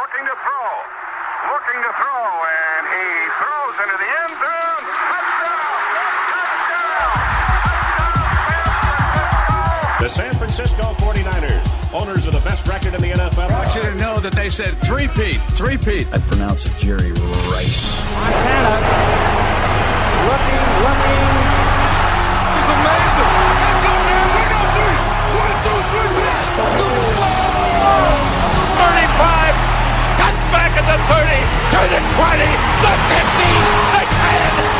looking to throw. Looking to throw, and he throws into the end zone. Touchdown! Touchdown! Touchdown! The San Francisco 49ers, owners of the best record in the NFL. I want you to know that they said three-peat, three-peat. I pronounce it Jerry Rice. Montana looking, looking. This is amazing. Let's go, man. We got three. One, two, three. Super Bowl. 35. Cuts back at the 30. To the 20. The 50. The 10.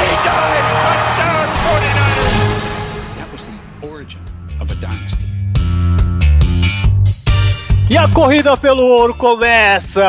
He died. Touchdown 49ers. That was the origin of a dynasty. E a corrida pelo ouro começa!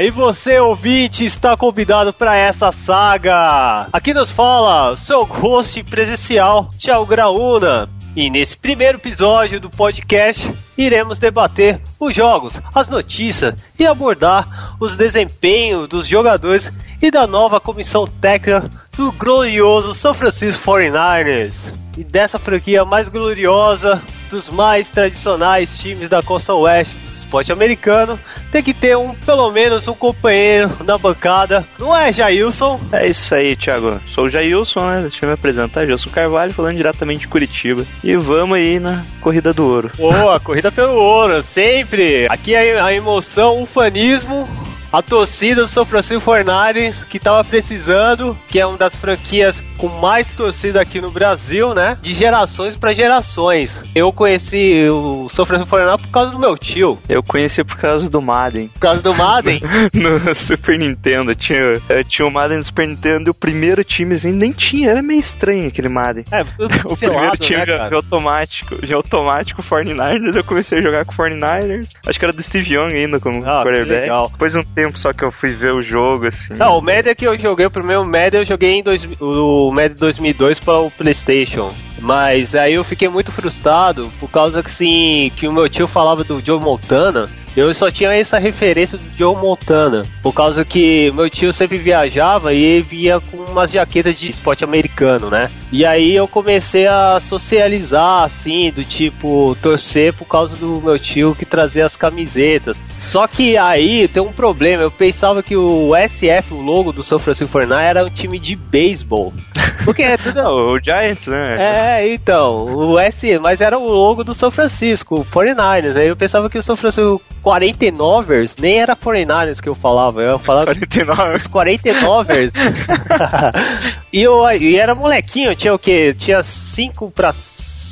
E você, ouvinte, está convidado para essa saga! Aqui nos fala seu host presencial, Thiago Graúna. E nesse primeiro episódio do podcast, iremos debater os jogos, as notícias e abordar os desempenhos dos jogadores e da nova comissão técnica do glorioso São Francisco 49ers. E dessa franquia mais gloriosa, dos mais tradicionais times da costa oeste do esporte americano, tem que ter um, pelo menos um companheiro na bancada. Não é, Jailson? É isso aí, Thiago. Sou o Jailson, né? Deixa eu me apresentar. Gilson Carvalho, falando diretamente de Curitiba. E vamos aí na Corrida do Ouro. Boa, corrida pelo ouro, sempre. Aqui é a emoção, o fanismo, a torcida do São Francisco Fornares que tava precisando, que é uma das franquias com mais torcida aqui no Brasil, né? De gerações para gerações. Eu conheci o São Francisco Fornares por causa do meu tio. Eu conheci por causa do Madden. Por causa do Madden? no Super Nintendo. Tinha, eu tinha o Madden no Super Nintendo e o primeiro time assim, nem tinha. Era meio estranho aquele Madden. É, o primeiro time né, de automático, de automático 49ers. Eu comecei a jogar com 49ers. Acho que era do Steve Young ainda como ah, quarterback. Depois de um tempo só que eu fui ver o jogo, assim. Não, o Madden que eu joguei, o primeiro Madden eu joguei em dois, o Madden 2002 para o PlayStation. Mas aí eu fiquei muito frustrado por causa que assim, que o meu tio falava do Joe Montana. Eu só tinha essa referência do Joe Montana. Por causa que meu tio sempre viajava e ele via com umas jaquetas de esporte americano, né? E aí eu comecei a socializar, assim, do tipo, torcer por causa do meu tio que trazia as camisetas. Só que aí tem um problema. Eu pensava que o SF, o logo do São Francisco Fortnite, era um time de beisebol. Porque é tudo. Não, o Giants, né? É, então. O S, mas era o logo do São Francisco, 49ers. Aí eu pensava que o São Francisco 49ers nem era 49ers que eu falava. Eu falava 49. os 49ers. e eu e era molequinho, tinha o quê? Tinha 5 para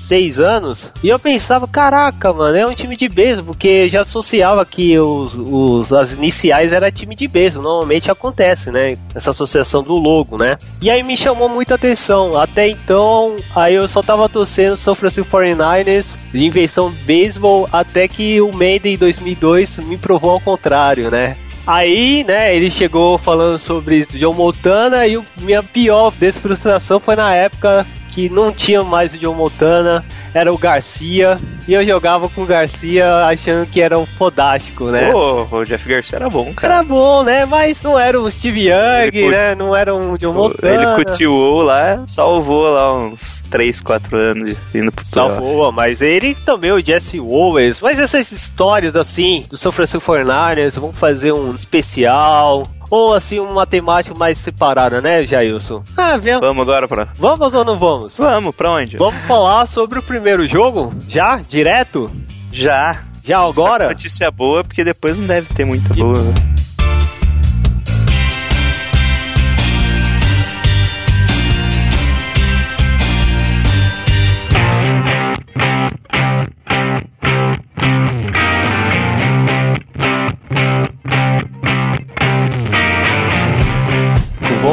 seis anos. E eu pensava, caraca, mano, é um time de beisebol, porque já associava que os, os, as iniciais era time de beisebol. Normalmente acontece, né? Essa associação do logo, né? E aí me chamou muita atenção. Até então, aí eu só tava torcendo São Francisco 49ers de invenção beisebol, até que o Maiden em 2002 me provou ao contrário, né? Aí, né, ele chegou falando sobre John Montana e a minha pior desfrustração foi na época que não tinha mais o John Montana, era o Garcia, e eu jogava com o Garcia achando que era um fodástico, né? Pô, o Jeff Garcia era bom, cara. Era bom, né? Mas não era um Steve Young, né? Não era um John Montana. Ele cultivou lá, salvou lá uns 3, 4 anos indo pro Salvou, mas ele também, o Jesse Owens. Mas essas histórias assim, do São Francisco 49ers, vamos fazer um especial, ou assim uma temática mais separada, né, Jailson? Ah, vem. Vamos agora pra. Vamos ou não vamos? Vamos, pra onde? Vamos falar sobre o primeiro jogo? Já? Direto? Já. Já agora? Essa notícia boa, porque depois não deve ter muita boa.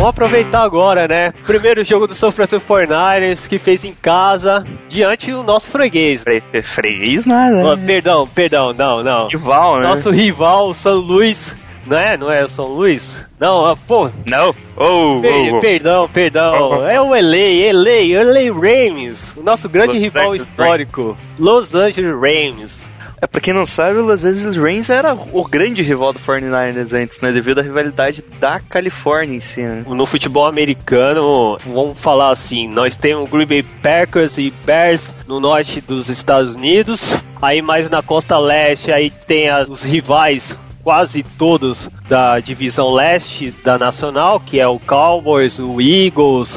Vamos aproveitar agora, né? Primeiro jogo do São Francisco 49ers que fez em casa diante do nosso freguês. Fre freguês nada. Oh, perdão, perdão, não, não. Rival, né? Nosso rival, o São Luís. Não é? Não é o São Luís? Não, pô. Não. Oh, per oh, oh. Perdão, perdão. É o LA, LA, LA Rams. O nosso grande Los rival Angeles histórico. Rams. Los Angeles Rams. É, pra quem não sabe, o Los Angeles Rams era o grande rival do 49ers antes, né? Devido à rivalidade da Califórnia em si, né? No futebol americano, vamos falar assim, nós temos Green Bay Packers e Bears no norte dos Estados Unidos. Aí mais na costa leste, aí tem as, os rivais quase todos da divisão leste da Nacional, que é o Cowboys, o Eagles,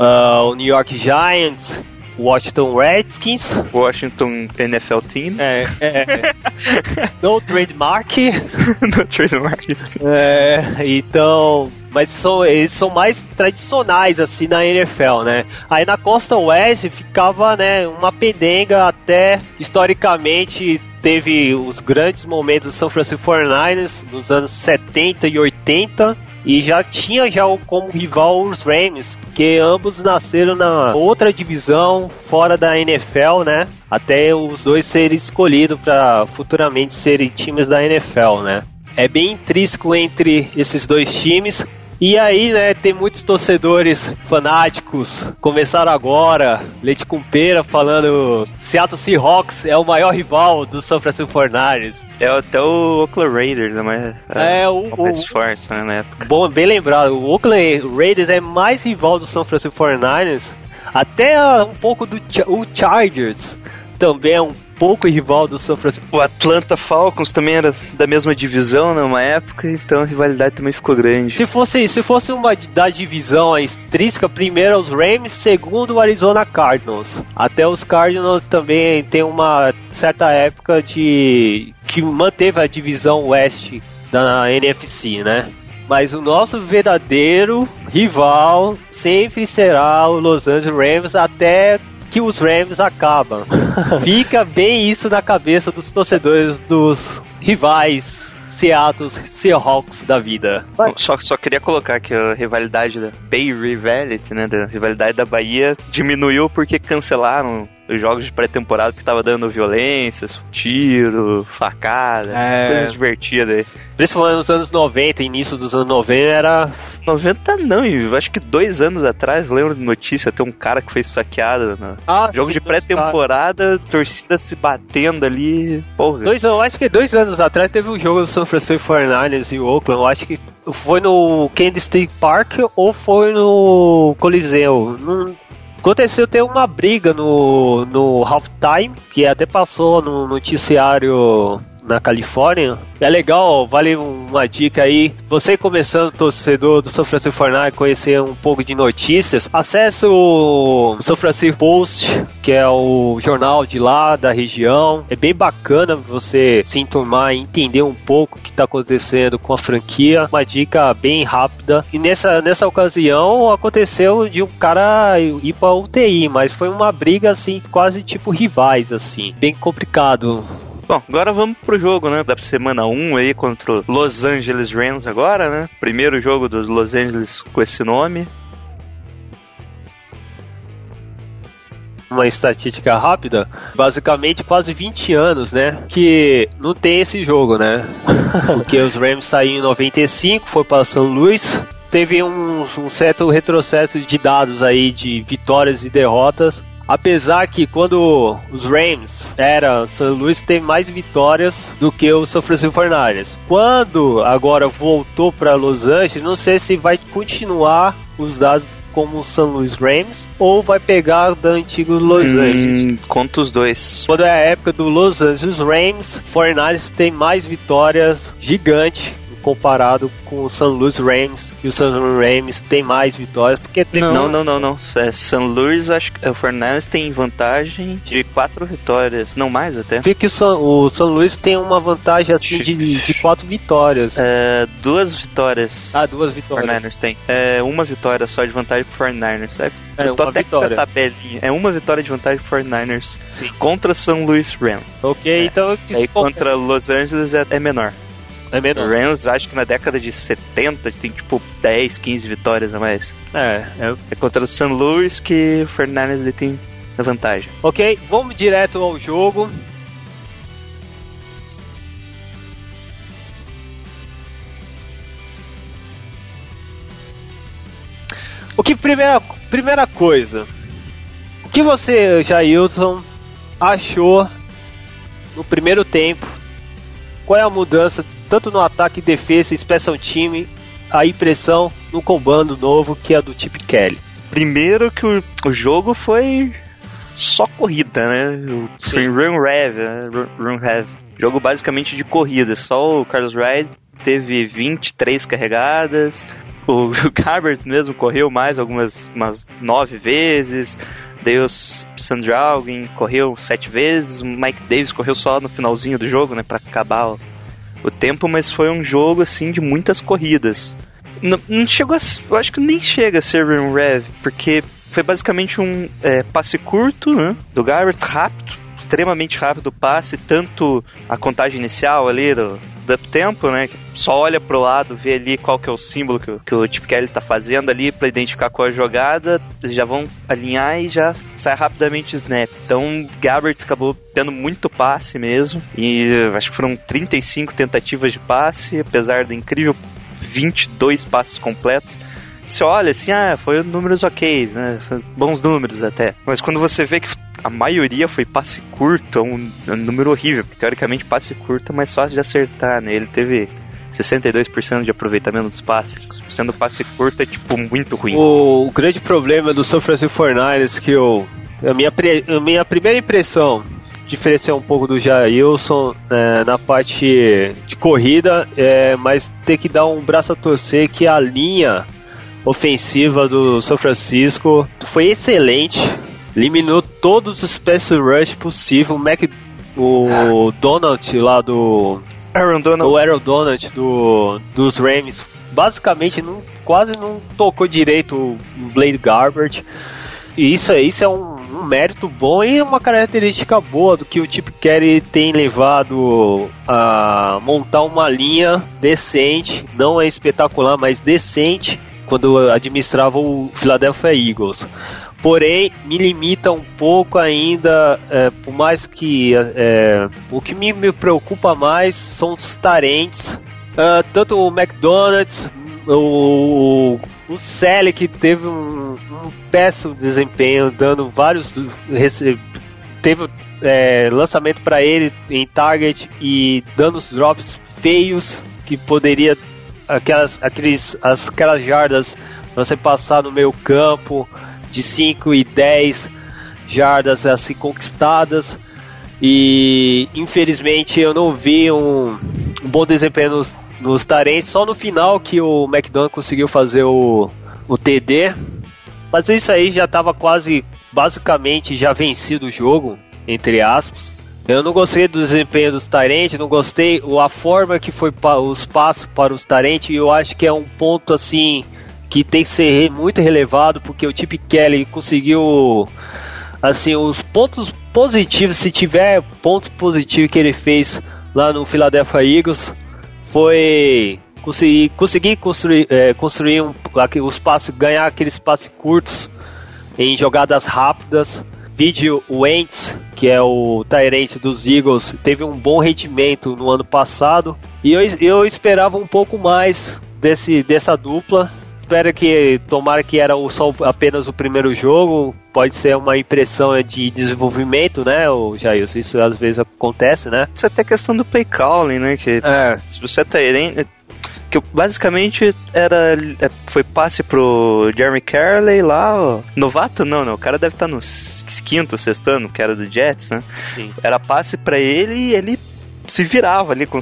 uh, o New York Giants, Washington Redskins. Washington NFL Team. É, é. no trademark. no trademark. É, então. Mas são, eles são mais tradicionais assim na NFL, né? Aí na costa oeste ficava, né, uma pendenga até historicamente teve os grandes momentos do São Francisco 49ers nos anos 70 e 80 e já tinha já como rival os Rams, porque ambos nasceram na outra divisão fora da NFL, né? Até os dois serem escolhidos para futuramente serem times da NFL, né? É bem intrínseco entre esses dois times. E aí, né, tem muitos torcedores fanáticos, começaram agora, leite com pera, falando Seattle Seahawks é o maior rival do São Francisco 49ers. É até o Oakland Raiders, né, mas é, é o, o forte, né, na época. Bom, bem lembrado, o Oakland Raiders é mais rival do São Francisco 49ers, até um pouco do o Chargers também é um pouco rival do São Francisco. O Atlanta Falcons também era da mesma divisão numa época, então a rivalidade também ficou grande. Se fosse, se fosse uma da divisão intrínseca, primeiro os Rams, segundo o Arizona Cardinals. Até os Cardinals também tem uma certa época de que manteve a divisão oeste da NFC, né? Mas o nosso verdadeiro rival sempre será o Los Angeles Rams até que os Rams acabam. Fica bem isso na cabeça dos torcedores dos rivais Seattle Seahawks da vida. Só, só queria colocar que a rivalidade da Bay Rivality, né, da rivalidade da Bahia diminuiu porque cancelaram os jogos de pré-temporada que tava dando violências, tiro, facada, é... coisas divertidas aí. Principalmente nos anos 90, início dos anos 90 era. 90 não, eu acho que dois anos atrás, lembro de notícia, tem um cara que foi saqueado no ah, jogo sim, de pré-temporada, torcida se batendo ali. Porra. Dois, eu acho que dois anos atrás teve um jogo do São Francisco 49ers e Oakland, eu acho que foi no Kansas State Park ou foi no Coliseu. Não, Aconteceu ter uma briga no, no halftime, que até passou no noticiário na Califórnia. É legal, vale uma dica aí. Você começando torcedor do São Francisco Fortnite, conhecer um pouco de notícias, acesse o São Francisco Post, que é o jornal de lá da região. É bem bacana você se enturmar e entender um pouco o que está acontecendo com a franquia. Uma dica bem rápida. E nessa, nessa ocasião aconteceu de um cara ir para UTI, mas foi uma briga assim, quase tipo rivais assim, bem complicado. Bom, agora vamos pro jogo, né? Da semana 1 aí contra Los Angeles Rams agora, né? Primeiro jogo dos Los Angeles com esse nome. uma estatística rápida, basicamente quase 20 anos, né? Que não tem esse jogo, né? Porque os Rams saíram em 95, foi para São Luís, teve um, um, certo retrocesso de dados aí de vitórias e derrotas. Apesar que quando os Rams era São Luís tem mais vitórias do que o São Francisco 49ers. Quando agora voltou para Los Angeles, não sei se vai continuar os dados como o São Luís Rams ou vai pegar da antigo Los hum, Angeles? Conta os dois. Quando é a época do Los Angeles Rams, 49ers tem mais vitórias gigante comparado com o San Luis Rams e o San Luis Rams tem mais vitórias porque tem não. Não não não é, San Luis acho que o Fernandes tem vantagem de quatro vitórias não mais até. Fica que o San, o San Luis tem uma vantagem assim de, de quatro vitórias. É, duas vitórias. Ah duas vitórias. Fernandes tem. É, uma vitória só de vantagem pro 49ers é, é uma vitória. tabelinha. É uma vitória de vantagem pro 49ers Sim. contra San Luis Rams. Ok é. então aí contra Los Angeles é, é menor é menor. O Rams, acho que na década de 70 tem tipo 10, 15 vitórias a mais. É, é, é contra o St. Louis que o Fernandes tem a vantagem. Ok, vamos direto ao jogo. O que primeira, primeira coisa, o que você, Jailson, achou no primeiro tempo? Qual é a mudança tanto no ataque, defesa, special time, a impressão no comando novo que é do Chip Kelly. Primeiro que o, o jogo foi só corrida, né? O Sim. Run Rev, né? Run Rev. Jogo basicamente de corrida. Só o Carlos Rise teve 23 carregadas. O, o mesmo correu mais algumas umas nove vezes. Deus Sandralgin correu sete vezes. O Mike Davis correu só no finalzinho do jogo, né? Pra acabar o, tempo, mas foi um jogo assim de muitas corridas. Não, não chegou a, Eu acho que nem chega a ser um Rev, porque foi basicamente um é, passe curto né, do Garrett, rápido, extremamente rápido o passe, tanto a contagem inicial ali do, do tempo, né? Só olha pro lado, vê ali qual que é o símbolo que, que o Chip Kelly tá fazendo ali para identificar qual é a jogada, eles já vão alinhar e já sai rapidamente snap. Então, Gabbert acabou tendo muito passe mesmo, e acho que foram 35 tentativas de passe, apesar do incrível 22 passes completos. Você olha assim, ah, foi números ok, né? Bons números até. Mas quando você vê que a maioria foi passe curto, é um, é um número horrível, teoricamente passe curto é mais fácil de acertar, né? Ele teve 62% de aproveitamento dos passes. Sendo passe curto é, tipo, muito ruim. O, o grande problema do São Francisco 49ers que eu... A minha, a minha primeira impressão diferenciar um pouco do Jailson é, na parte de corrida, é, mas ter que dar um braço a torcer que a linha ofensiva do São Francisco foi excelente, eliminou todos os pass rush possível, o Mac, o Donald lá do Aaron Donald, o Aaron Donald do, dos Rams basicamente não, quase não tocou direito o Blade Garbage. E isso, isso é um, um, mérito bom e uma característica boa do que o Chip Kelly tem levado a montar uma linha decente, não é espetacular, mas decente, quando administrava o Philadelphia Eagles. Porém, me limita um pouco ainda, é, por mais que é, o que me, me, preocupa mais são os tarentes. Uh, tanto o McDonald's, o, o Selic teve um, um péssimo desempenho, dando vários. Teve é, lançamento para ele em target e dando os drops feios que poderia aquelas aqueles as, aquelas jardas você passar no meio campo de 5 e 10 jardas assim conquistadas e infelizmente eu não vi um, um bom desempenho nos, nos Tarentes, só no final que o McDonald conseguiu fazer o, o TD. Mas isso aí já estava quase, basicamente, já vencido o jogo, entre aspas. Eu não gostei do desempenho dos Tarentes, não gostei a forma que foi os passos para os Tarentes, e eu acho que é um ponto assim que tem que ser muito relevado, porque o Chip Kelly conseguiu assim os pontos positivos, se tiver ponto positivo que ele fez lá no Philadelphia Eagles, foi conseguir, conseguir construir, é, construir um, os passes, ganhar aqueles passes curtos em jogadas rápidas. Vídeo Wentz, que é o Tyrant dos Eagles, teve um bom rendimento no ano passado e eu, eu esperava um pouco mais desse, dessa dupla. Espero que, tomara que era só apenas o primeiro jogo, pode ser uma impressão de desenvolvimento, né, o Jair? Isso às vezes acontece, né? Isso é até questão do play calling, né? Que é. se você é Tyrant, que basicamente era é, foi passe pro Jeremy Carley lá, ó. novato não, não, o cara deve estar tá no quinto, sexto ano, que era do Jets, né? Sim. Era passe para ele e ele se virava ali com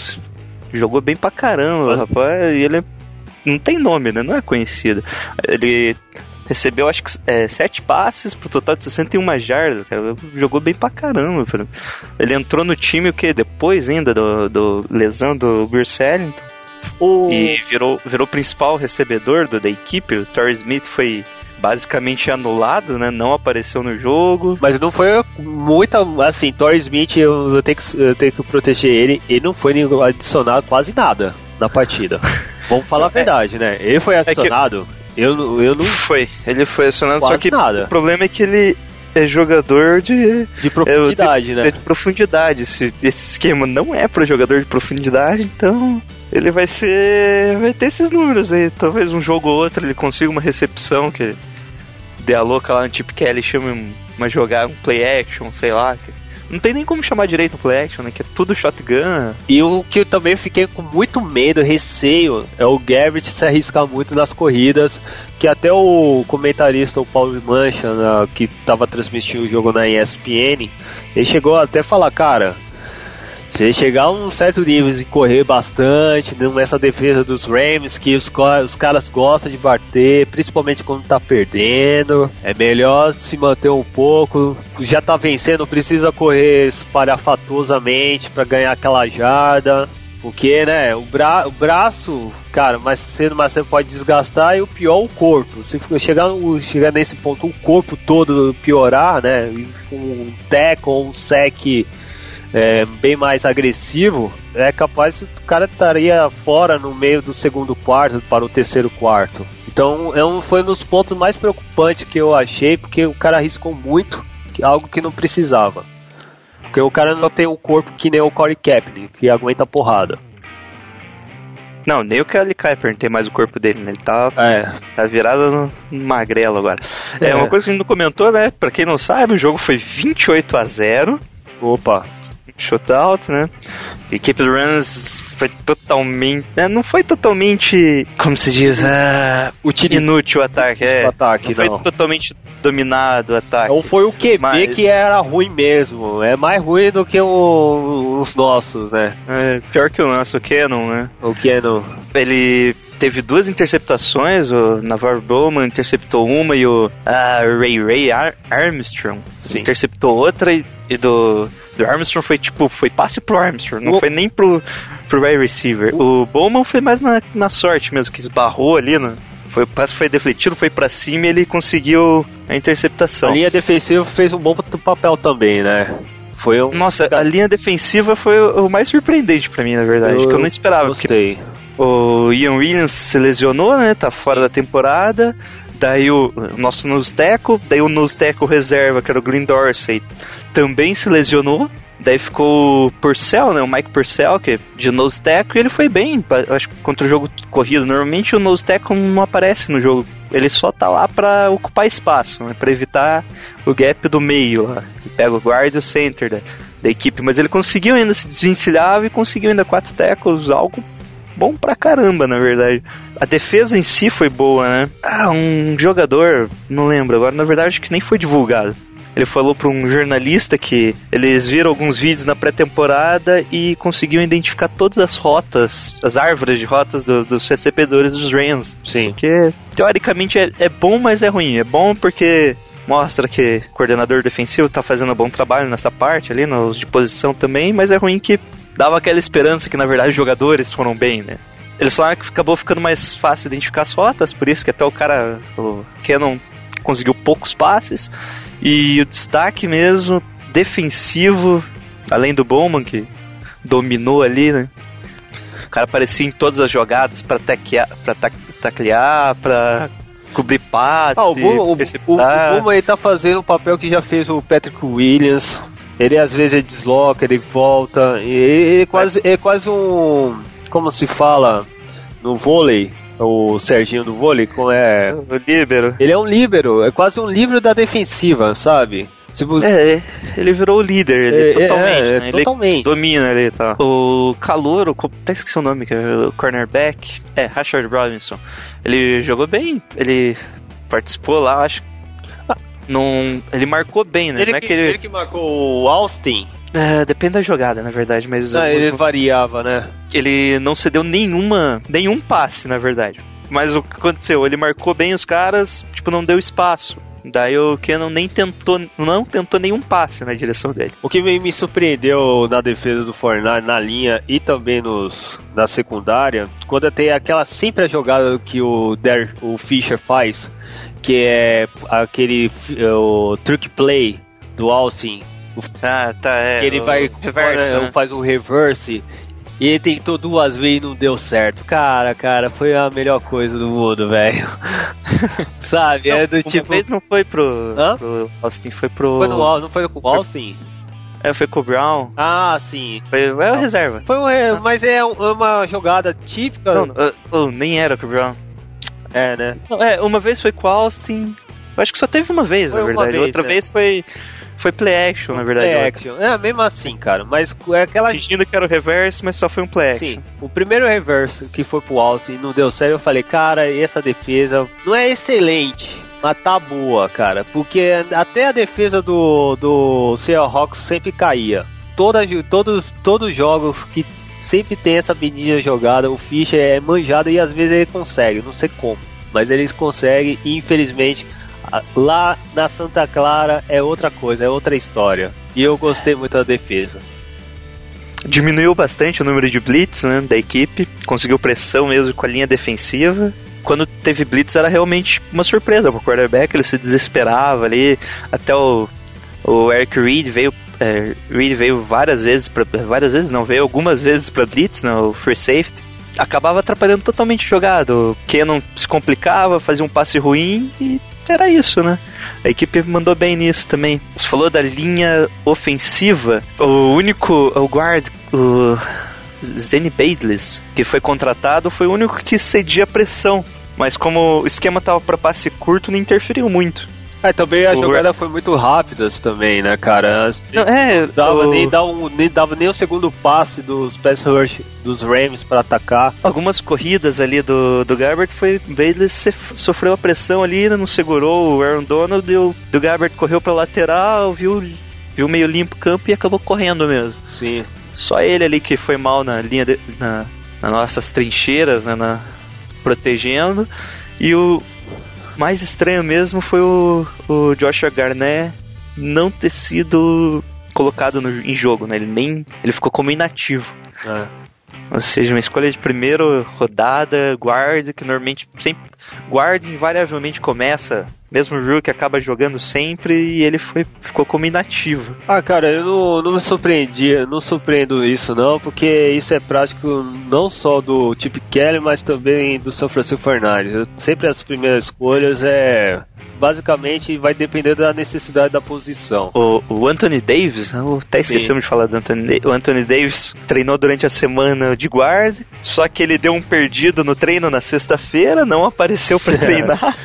jogou bem pra caramba, Sim. rapaz, e ele não tem nome, né? Não é conhecido. Ele recebeu acho que é, sete passes pro total de 61 jardas, cara. Jogou bem pra caramba. Cara. Ele entrou no time o que depois ainda do, do lesão do Bruce Ellington. O... E virou, virou principal recebedor do, da equipe. O Torrey Smith foi basicamente anulado, né? Não apareceu no jogo. Mas não foi muita. Assim, Torrey Smith, eu, eu, tenho que, eu tenho que proteger ele. Ele não foi adicionado quase nada na partida. Vamos falar a é. verdade, né? Ele foi adicionado. É que... eu, eu não. Foi. Ele foi adicionado, só que nada. o problema é que ele é jogador de. De profundidade, é, de, né? De profundidade. Esse, esse esquema não é para jogador de profundidade, então ele vai ser. vai ter esses números aí. Talvez um jogo ou outro ele consiga uma recepção que dê a louca lá no tipo que ele chame uma jogada, um play action, sei lá. Não tem nem como chamar direito no play action, né? Que é tudo shotgun. E o que eu também fiquei com muito medo, receio, é o Garrett se arriscar muito nas corridas. Que até o comentarista, o Paulo Mancha, né, que estava transmitindo o jogo na ESPN, ele chegou até a falar, cara, se chegar a um certo nível e correr bastante nessa defesa dos Rams, que os, os caras gostam de bater, principalmente quando tá perdendo, é melhor se manter um pouco. Já tá vencendo, precisa correr espalhafatosamente para ganhar aquela jarda. Porque, né, o, bra o braço, cara, mais cedo mais tempo pode desgastar e o pior o corpo. Se chegar, chegar nesse ponto, o corpo todo piorar, né, um teco ou um sec é, bem mais agressivo, é capaz o cara estaria fora no meio do segundo quarto para o terceiro quarto. Então é um, foi um dos pontos mais preocupantes que eu achei, porque o cara arriscou muito, algo que não precisava. Porque o cara não tem um corpo que nem o Corey Kaepernick, que aguenta porrada. Não, nem o Kelly Kuiper tem mais o corpo dele, né? Ele tá, é. tá virado no magrelo agora. É. é. uma coisa que a gente não comentou, né? Pra quem não sabe, o jogo foi 28 a 0 Opa shootout, né? Equipe do Rams foi totalmente. Né? Não foi totalmente. Como se diz? Uh, inútil o ataque. É, o ataque, não, não. foi totalmente dominado o ataque. Ou foi o QB mas... que era ruim mesmo. É mais ruim do que o, os nossos, né? É, pior que o nosso, o Canon, né? O Canon. Ele teve duas interceptações, o Navarro Bowman interceptou uma e o uh, Ray Ray Ar Armstrong Sim. interceptou outra e, e do do Armstrong foi tipo, foi passe pro Armstrong, não o... foi nem pro, pro wide receiver. O... o Bowman foi mais na, na sorte mesmo, que esbarrou ali, né? Foi, o passe foi defletido, foi para cima e ele conseguiu a interceptação. A linha defensiva fez um bom papel também, né? Foi um... Nossa, a linha defensiva foi o mais surpreendente para mim, na verdade, eu, que eu não esperava. Gostei. O Ian Williams se lesionou, né? Tá fora da temporada. Daí o nosso Nusteco, daí o Nusteco reserva, que era o Glenn Dorsey, também se lesionou. Daí ficou o Purcell, né? O Mike Purcell, que é de tackle, e ele foi bem, acho contra o jogo corrido. Normalmente o tackle não aparece no jogo. Ele só tá lá para ocupar espaço, né? Para evitar o gap do meio lá. Ele pega o guard e o center da, da equipe. Mas ele conseguiu ainda se desvencilhar e conseguiu ainda quatro tackles, algo bom pra caramba, na verdade. A defesa em si foi boa, né? Ah, um jogador, não lembro agora, na verdade acho que nem foi divulgado. Ele falou para um jornalista que eles viram alguns vídeos na pré-temporada e conseguiam identificar todas as rotas, as árvores de rotas do, dos recebedores dos Rams. Sim. Que teoricamente é, é bom, mas é ruim. É bom porque mostra que o coordenador defensivo tá fazendo um bom trabalho nessa parte ali, nos de posição também, mas é ruim que dava aquela esperança que na verdade os jogadores foram bem, né? Eles falaram que acabou ficando mais fácil identificar as rotas, por isso que até o cara, o Canon, conseguiu poucos passes. E o destaque mesmo, defensivo, além do Bowman, que dominou ali, né? O cara aparecia em todas as jogadas para taclear, pra taclear, pra cobrir passe. Ah, o, Bowman, o, o, o Bowman tá fazendo o papel que já fez o Patrick Williams ele às vezes ele desloca, ele volta. E ele é quase, é quase um. Como se fala no vôlei? O Serginho do vôlei, como é. O líbero. Ele é um líbero, é quase um líbero da defensiva, sabe? Tipo, é, ele virou o líder, ele é, totalmente, é, né? totalmente. domina ali, tá. O Calouro, até esqueci o nome, que é o cornerback, é, Rashard Robinson. Ele jogou bem, ele participou lá, acho não, ele marcou bem, né? Ele, é que, ele... ele que marcou o Austin. É, depende da jogada, na verdade, mas... Ah, ele variava, né? Ele não cedeu nenhuma, nenhum passe, na verdade. Mas o que aconteceu? Ele marcou bem os caras, tipo, não deu espaço. Daí o Kenan nem tentou, não tentou nenhum passe na direção dele. O que me surpreendeu na defesa do Fortnite, na linha e também nos, na secundária, quando tem aquela sempre a jogada que o, Der, o Fischer faz, que é aquele o trick play do Austin. Ah, tá, é. Que ele vai reverse, né? faz um reverse e ele tentou duas vezes e não deu certo. Cara, cara, foi a melhor coisa do mundo, velho. Sabe? Não, é do tipo. vez não foi pro, pro, Austin, foi pro. Foi no, não foi com o Austin? É, foi com o Brown. Ah, sim. Foi, é a reserva. Foi um, ah. Mas é uma jogada típica. Não, uh, uh, nem era com o Brown. É, né? Não, é, uma vez foi com o Austin. Eu acho que só teve uma vez, foi na verdade. Vez, Outra é. vez foi Foi play action, na verdade. Play action. É, mesmo assim, cara. Mas é aquela. Fingindo que era o reverse, mas só foi um play action. Sim, o primeiro reverse que foi pro Alce e não deu certo, eu falei, cara, essa defesa não é excelente. Mas tá boa, cara. Porque até a defesa do, do Seahawks sempre caía. Todas, todos, todos os jogos que sempre tem essa medida jogada, o Fischer é manjado e às vezes ele consegue, não sei como. Mas eles conseguem e infelizmente lá na Santa Clara é outra coisa, é outra história. E eu gostei muito da defesa. Diminuiu bastante o número de blitz né, da equipe, conseguiu pressão mesmo com a linha defensiva. Quando teve blitz era realmente uma surpresa pro quarterback, ele se desesperava ali, até o, o Eric Reed veio é, Reed veio várias vezes várias vezes não veio algumas vezes para blitz no free safety acabava atrapalhando totalmente o jogado o Kenon se complicava fazia um passe ruim e era isso, né? A equipe mandou bem nisso também. Você falou da linha ofensiva. O único, o guard, o Zenny Badless, que foi contratado, foi o único que cedia pressão. Mas como o esquema tava para passe curto, não interferiu muito. É, também a o jogada foi muito rápida também, né, cara? Não, é, dava, o... nem, dava um, nem dava nem o segundo passe dos pass rush dos Rams para atacar. Algumas corridas ali do, do Gabbert foi. Bayless sofreu a pressão ali, não segurou o Aaron Donald, e o do Gabbert correu pra lateral, viu, viu meio limpo o campo e acabou correndo mesmo. Sim. Só ele ali que foi mal na linha de, na, nas nossas trincheiras, né, na, protegendo. E o, mais estranho mesmo foi o, o Joshua Garnett não ter sido colocado no, em jogo, né? Ele nem. Ele ficou como inativo. É. Ou seja, uma escolha de primeira rodada, guarda, que normalmente sempre. Guarda invariavelmente começa mesmo o Rook acaba jogando sempre e ele foi, ficou como inativo. Ah, cara, eu não, não me surpreendi, não surpreendo isso não, porque isso é prático não só do Chip Kelly, mas também do São Francisco Fernandes. sempre as primeiras escolhas é basicamente vai depender da necessidade da posição. O, o Anthony Davis, até esquecemos de falar do Anthony O Anthony Davis treinou durante a semana de guarda, só que ele deu um perdido no treino na sexta-feira, não apareceu para treinar.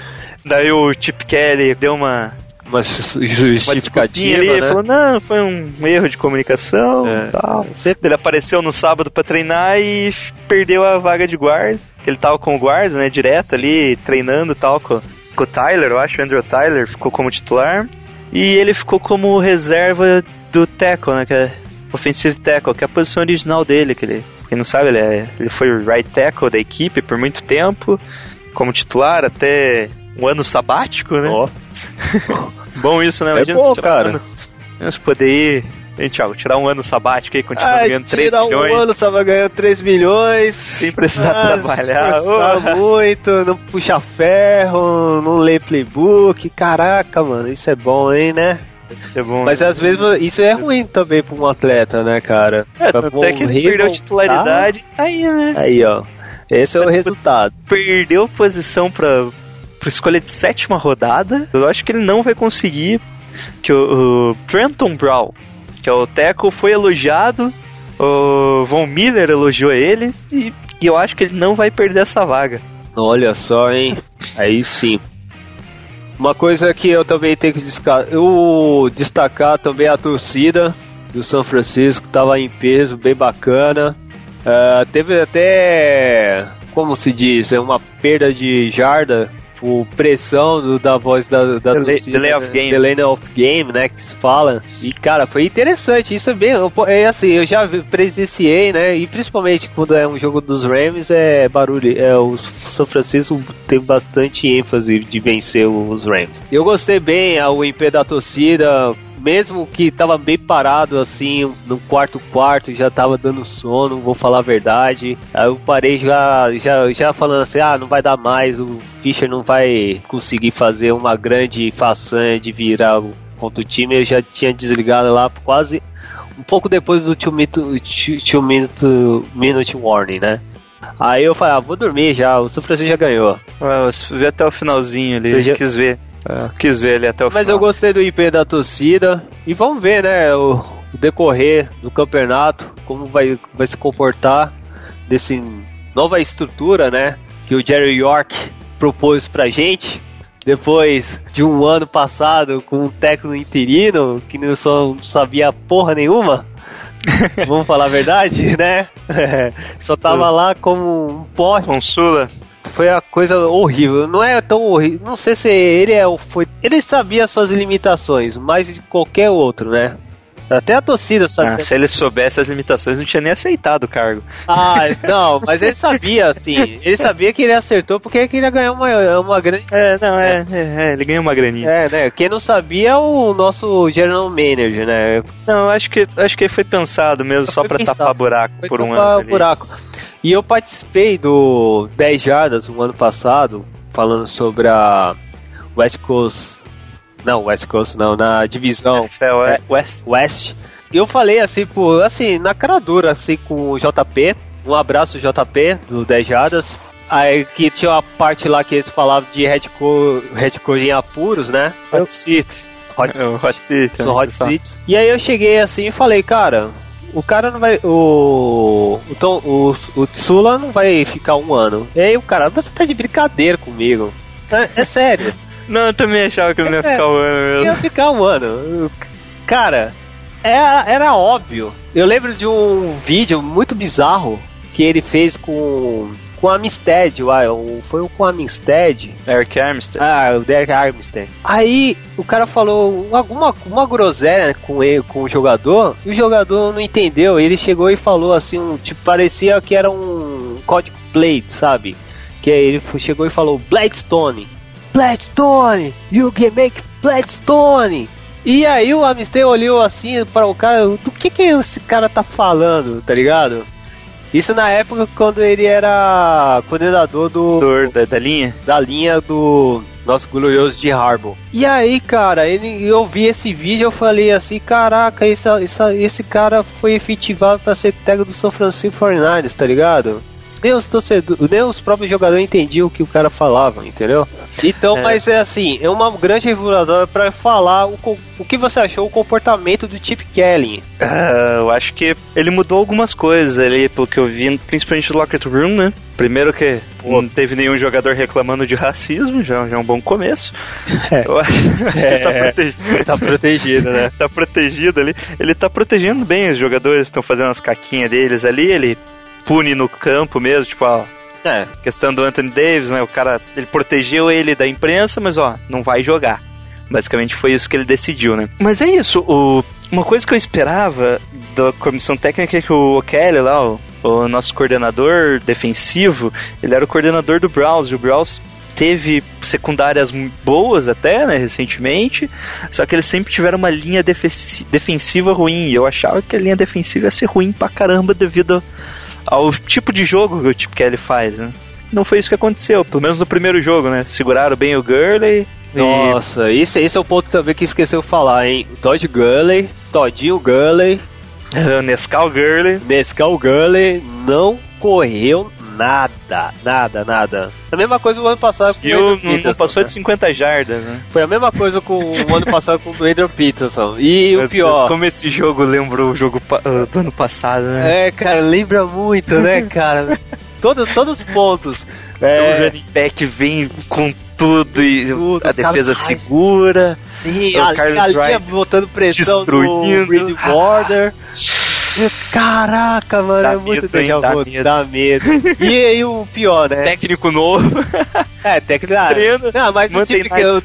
Daí o Chip Kelly deu uma uma justificativa, ali, né? falou, não, foi um erro de comunicação é. tal. Sempre ele apareceu no sábado para treinar e perdeu a vaga de guarda. Ele tava com o guarda, né, direto ali, treinando tal, com, com o Tyler, eu acho, o Andrew Tyler ficou como titular. E ele ficou como reserva do tackle, né, que é offensive tackle, que é a posição original dele, que ele, quem não sabe, ele, é, ele foi o right tackle da equipe por muito tempo, como titular até um ano sabático, né? Ó. bom isso, né? É Imagina é bom, cara. Um ano, poder ir Hein, Thiago, tirar um ano sabático aí, continuar ganhando 3 milhões. Tirar um ano só vai ganhar 3 milhões. Sem precisar ah, trabalhar. Se muito, não puxa ferro, não lê playbook. Caraca, mano, isso é bom, hein, né? É bom, Mas né? às vezes isso é ruim também pra um atleta, né, cara? É, até que ele perdeu a titularidade. Aí, né? Aí, ó. Esse é o resultado. Perdeu posição pra, por escolha de sétima rodada. Eu acho que ele não vai conseguir. Que o, o Trenton Brown, que é o Teco, foi elogiado. O Von Miller elogiou ele. E, e eu acho que ele não vai perder essa vaga. Olha só, hein? Aí sim. Uma coisa que eu também tenho que destacar, eu destacar também a torcida do São Francisco, estava em peso, bem bacana. Uh, teve até, como se diz, é uma perda de jarda tipo, pressão do, da voz da, da delay, torcida, delay of game. Delay of game, né, que se fala. E, cara, foi interessante, isso é bem, é assim, eu já presenciei, né, e principalmente quando é um jogo dos Rams, é barulho, é, o São Francisco tem bastante ênfase de vencer os Rams. Eu gostei bem, o IP da torcida, mesmo que tava bem parado assim, no quarto quarto, já tava dando sono, vou falar a verdade. Aí eu parei já, já, já falando assim, ah, não vai dar mais, o Fischer não vai conseguir fazer uma grande façanha de virar contra o time. Eu já tinha desligado lá quase um pouco depois do 2 minute, two minute, minute warning, né? Aí eu falei, ah, vou dormir já, o São Francisco já ganhou. Ah, você viu até o finalzinho ali, Você já... quis ver. É, quis ver ele até o Mas final. eu gostei do IP da torcida. E vamos ver, né, o, o decorrer do campeonato, como vai, vai se comportar desse nova estrutura, né, que o Jerry York propôs pra gente. depois de um ano passado com um técnico interino que não só sabia porra nenhuma. Vamos falar a verdade, né? Só tava lá como um poste. Consula. Foi a coisa horrível. Não é tão horrível. Não sei se ele é foi. Ele sabia as suas limitações, mais de qualquer outro, né? Até a torcida sabia. Ah, se ele soubesse as limitações, não tinha nem aceitado o cargo. Ah, não, mas ele sabia, assim. Ele sabia que ele acertou porque ele queria ganhar uma, uma grande. É, não, é, é, é, ele ganhou uma graninha. É, né? Quem não sabia é o nosso general manager, né? Não, acho que, acho que foi pensado mesmo só, só pra pensado. tapar buraco foi por um tapar ano. buraco. E eu participei do 10 Jardas um ano passado, falando sobre a West Coast não, West Coast não, na divisão é, West. West. E eu falei assim, por, assim, na cara dura, assim, com o JP. Um abraço, JP, do 10 Jadas. Aí que tinha uma parte lá que eles falavam de headcore, headcore em apuros, né? Hot City. Hot, é, hot City. São Hot City. E aí eu cheguei assim e falei, cara, o cara não vai. O. O, Tom, o, o Tsula não vai ficar um ano. E aí o cara, você tá de brincadeira comigo. É, é sério. Não, eu também achava que não ia ficar um ano mesmo. Ia ficar um ano. Cara, era, era óbvio. Eu lembro de um vídeo muito bizarro que ele fez com com a Armstead, uai, foi com a Armstead. Eric Armstead. Ah, o Derek Armstead. Aí o cara falou alguma uma groselha com ele, com o jogador, e o jogador não entendeu. Ele chegou e falou assim, um, tipo, parecia que era um código plate, sabe? Que ele chegou e falou Blackstone. Blackstone, you can make Blackstone. E aí o Amistad olhou assim para o cara, do que que esse cara tá falando, tá ligado? Isso na época quando ele era coordenador do da, da linha, da linha do nosso glorioso de Harbour. E aí, cara, ele, eu vi esse vídeo eu falei assim, caraca, esse, esse, esse cara foi efetivado para ser técnico do São Francisco 49ers, tá ligado? Nem os torcedores, nem os próprios jogadores entendiam o que o cara falava, entendeu? Então, é. mas é assim, é uma grande reveladora para falar o, o que você achou o comportamento do Chip Kelly. Uh, eu acho que ele mudou algumas coisas ali, pelo que eu vi, principalmente do Locker Room, né? Primeiro que Pô. não teve nenhum jogador reclamando de racismo, já, já é um bom começo. É. Eu acho, acho é. que tá protegido. tá protegido, né? tá protegido ali. Ele tá protegendo bem os jogadores, estão fazendo as caquinhas deles ali, ele pune no campo mesmo, tipo, ó. É. Questão do Anthony Davis, né? O cara, ele protegeu ele da imprensa, mas ó, não vai jogar. Basicamente foi isso que ele decidiu, né? Mas é isso, o, uma coisa que eu esperava da comissão técnica é que o Kelly lá, o, o nosso coordenador defensivo, ele era o coordenador do Browns, e o Browns teve secundárias boas até, né, recentemente, só que eles sempre tiveram uma linha defensiva ruim, e eu achava que a linha defensiva ia ser ruim pra caramba devido ao tipo de jogo que o Chip Kelly faz, né? Não foi isso que aconteceu, pelo menos no primeiro jogo, né? Seguraram bem o Gurley. Nossa, e... esse, esse é o ponto também que esqueceu de falar, hein? Todd Gurley, Todinho Gurley. Nescau Gurley. Nescau Gurley não correu nada, nada, nada. A mesma coisa o ano passado com o Adrian não passou né? de 50 jardas, né? Foi a mesma coisa com o ano passado com o Adrian Peterson. E Meu o pior... Deus, como esse jogo lembrou o jogo uh, do ano passado, né? É, cara, lembra muito, né, cara? Todo, todos os pontos. É... O running back vem com tudo e tudo, a defesa segura. Sim, a, a linha botando pressão destruindo. no Reed Border. Caraca, mano, dá é muito déjà vu, dá medo. E aí o pior, né? Técnico novo. É, técnico. Ah, Treino. Não, mas o tipo que eu,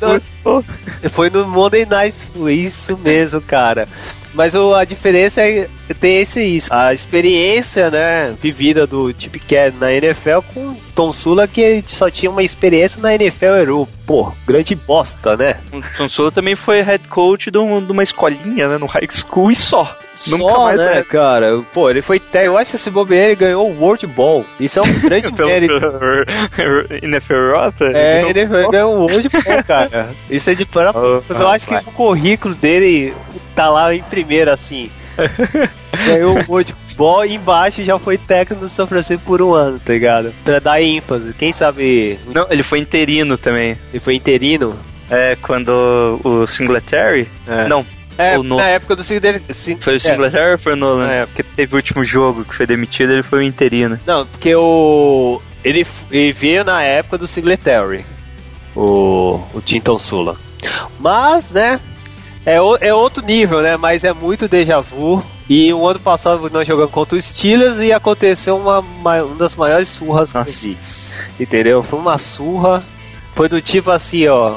Foi no Monday Night, foi isso mesmo, cara. Mas o, a diferença é ter esse isso. A experiência, né, vivida do Chip Kelly na NFL com Tom Sula, que só tinha uma experiência na NFL Europe pô, grande bosta, né? O Tom Sula também foi head coach de, um, de, uma escolinha, né, no high school e só. Só, Nunca mais, né, cara? Pô, ele foi, eu acho que esse bobeira ele ganhou o World Ball. Isso é um grande mérito. NFL Europa? É, ele, ganhou o World Ball, cara. Isso é de para. Oh, eu acho que o currículo dele tá lá em primeiro, assim. ganhou o World Ball e embaixo já foi técnico do São Francisco por um ano, tá ligado? Pra dar ênfase. Quem sabe. Não, ele foi interino também. Ele foi interino? É, quando o Singletary. É. Não, é, na época do Singletary. Foi o Singletary é. ou foi o Nolan? É. Porque teve o último jogo que foi demitido, ele foi o interino. Não, porque o. Ele, ele veio na época do Singletary. o, o Tinton Sula. Mas, né, é, o, é outro nível, né? Mas é muito déjà vu. E o ano passado nós jogamos contra os Steelers e aconteceu uma, uma, uma das maiores surras vi. Entendeu? Foi uma surra. Foi do tipo assim, ó,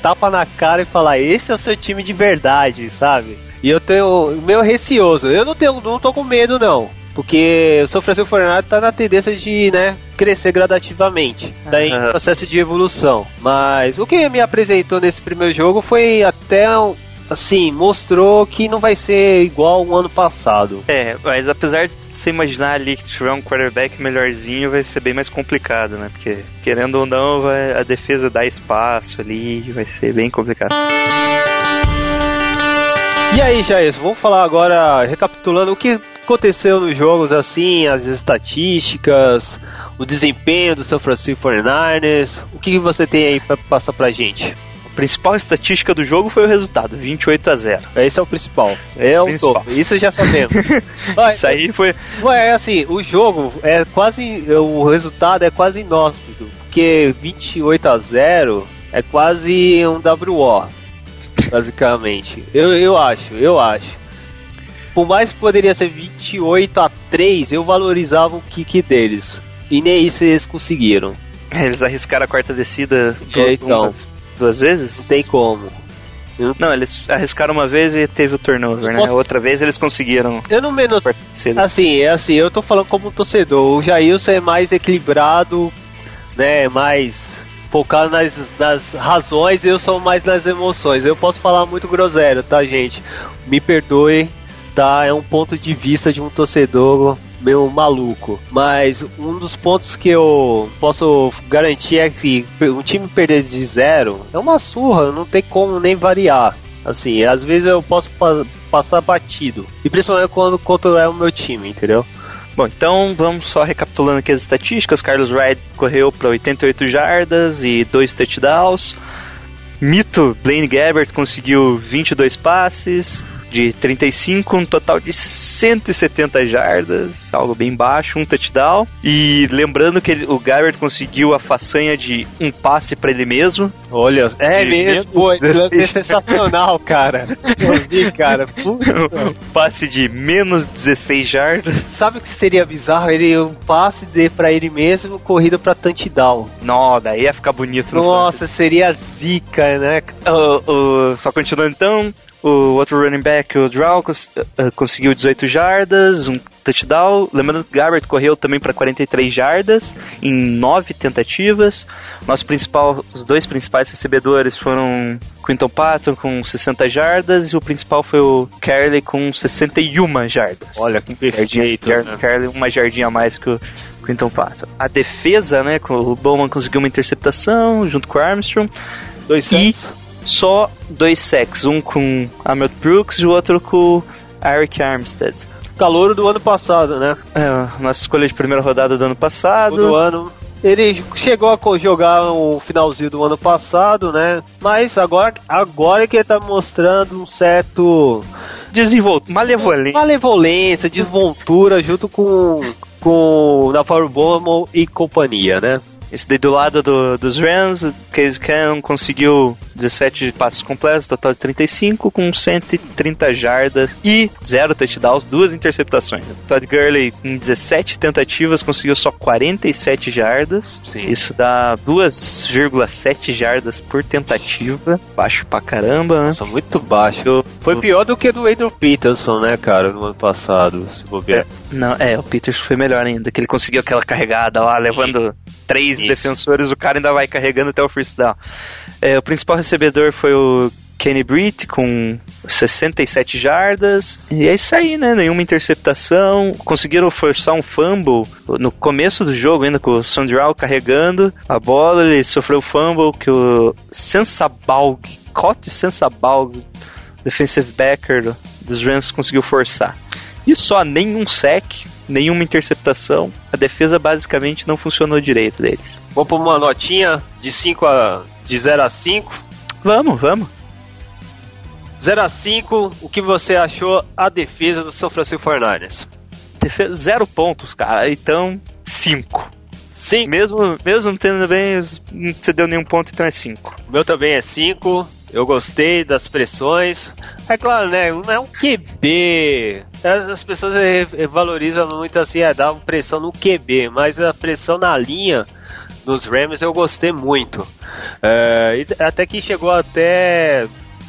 tapa na cara e falar, esse é o seu time de verdade, sabe? E eu tenho meio receoso. Eu não tenho, não tô com medo não. Porque o São Francisco 49 tá na tendência de, né, crescer gradativamente. Tá em uhum. processo de evolução. Mas o que me apresentou nesse primeiro jogo foi até assim, mostrou que não vai ser igual o ano passado. É, mas apesar de você imaginar ali que tiver um quarterback melhorzinho, vai ser bem mais complicado, né? Porque, querendo ou não, vai, a defesa dá espaço ali, vai ser bem complicado. E aí, Jair, vamos falar agora, recapitulando o que aconteceu nos jogos, assim, as estatísticas, o desempenho do São Francisco 49ers. O que você tem aí para passar pra gente? A principal estatística do jogo foi o resultado, 28 a 0. Esse é o principal. É o principal. topo. Isso já sabemos. Isso aí foi. É assim, o jogo é quase. O resultado é quase inóspito. Porque 28 a 0 é quase um WO basicamente. Eu, eu acho, eu acho. Por mais que poderia ser 28 a 3, eu valorizava o kick deles. E nem isso eles conseguiram. Eles arriscaram a quarta descida é, então, uma, duas vezes? Não tem como. Não, eles arriscaram uma vez e teve o turnover, né? Posso... Outra vez eles conseguiram. Eu não menos. Assim, é assim, eu tô falando como um torcedor. O Jailson é mais equilibrado, né? Mais focado nas, nas razões, eu sou mais nas emoções. Eu posso falar muito groselho, tá, gente? Me perdoe, tá? É um ponto de vista de um torcedor meio maluco. Mas um dos pontos que eu posso garantir é que um time perder de zero é uma surra, não tem como nem variar. Assim, às vezes eu posso pa passar batido. E principalmente quando quando é o meu time, entendeu? Bom, então vamos só recapitulando aqui as estatísticas. Carlos Wright correu para 88 jardas e 2 touchdowns. Mito Blaine Gabbert conseguiu 22 passes de 35, um total de 170 jardas, algo bem baixo, um touchdown. E lembrando que ele, o Garrett conseguiu a façanha de um passe para ele mesmo. Olha, é mesmo, pô, é sensacional, cara. Eu vi, cara. um passe de menos 16 jardas. Sabe o que seria bizarro? Ele um passe de para ele mesmo, corrida para touchdown. Não, daí ia ficar bonito. Nossa, seria zica, né? Uh, uh, só continuando então, o outro running back, o Draw, cons uh, conseguiu 18 jardas, um touchdown. Lembrando que Garrett correu também para 43 jardas em 9 tentativas. Nosso principal, os dois principais recebedores foram Quinton Patton com 60 jardas e o principal foi o Carly com 61 jardas. Olha que perfeito. Né? Carly uma jardinha a mais que o Quinton Patton. A defesa, né, o Bowman conseguiu uma interceptação junto com o Armstrong. Dois sets só dois sacks, um com Ahmed Brooks e o outro com Eric Armstead. Calouro do ano passado, né? É, nossa escolha de primeira rodada do ano passado. Do ano. Ele chegou a jogar o finalzinho do ano passado, né? Mas agora, agora que ele tá mostrando um certo desenvoltura, malevolência, malevolência, desenvoltura junto com com Navarro Bowman e companhia, né? Esse daí do lado do, dos Rams, o Case Cannon conseguiu 17 passos completos, total de 35, com 130 jardas e 0 touchdowns, duas interceptações. Todd Gurley, em 17 tentativas, conseguiu só 47 jardas. Sim. Isso dá 2,7 jardas por tentativa. Baixo pra caramba, né? Nossa, muito baixo. Foi pior do que do Adrian Peterson, né, cara, no ano passado, se bobear. É, não, é, o Peterson foi melhor ainda, que ele conseguiu aquela carregada lá, levando três Isso. defensores, o cara ainda vai carregando até o first down. É, o principal recebedor foi o Kenny Britt com 67 jardas. E é isso aí, né? Nenhuma interceptação. Conseguiram forçar um fumble no começo do jogo, ainda com o Sandral carregando a bola. Ele sofreu fumble que o Sensabalg, Cote Sensabalg, defensive backer dos Rams, conseguiu forçar. E só nenhum sec nenhuma interceptação. A defesa basicamente não funcionou direito deles. Vamos pôr uma notinha de 5 a de 0 a 5? Vamos, vamos. 0 a 5, o que você achou a defesa do São Francisco 49ers? Defesa, zero pontos, cara. Então, 5. Sim. Mesmo, mesmo não tendo bem, não você deu nenhum ponto, então é 5. O meu também é 5. Eu gostei das pressões. É claro, né? Não é um QB. As, as pessoas valorizam muito assim, é, dar pressão no QB, mas a pressão na linha dos Rams eu gostei muito. É, até que chegou até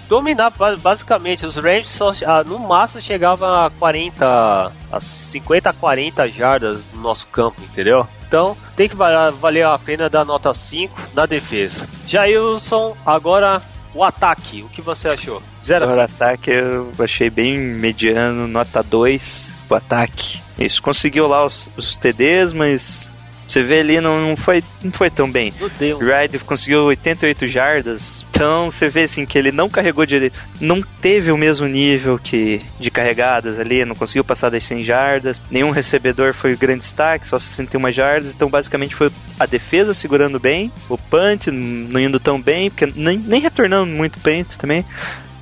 dominar ba- basicamente. Os Rams só, ah, no máximo chegavam a 40, a 50 a 40 jardas no nosso campo, entendeu? Então tem que valer a pena dar nota 5 na defesa. Jailson, agora o ataque, o que você achou? 0 a Agora, 5. ataque eu achei bem mediano, nota 2 o ataque. Isso, conseguiu lá os, os TDs, mas você vê ali, não, não, foi, não foi tão bem. Ride conseguiu 88 jardas, então você vê assim que ele não carregou direito, não teve o mesmo nível que de carregadas ali, não conseguiu passar das 100 jardas, nenhum recebedor foi grande destaque, só 61 jardas, então basicamente foi a defesa segurando bem, o punt não indo tão bem, porque nem, nem retornando muito punt também.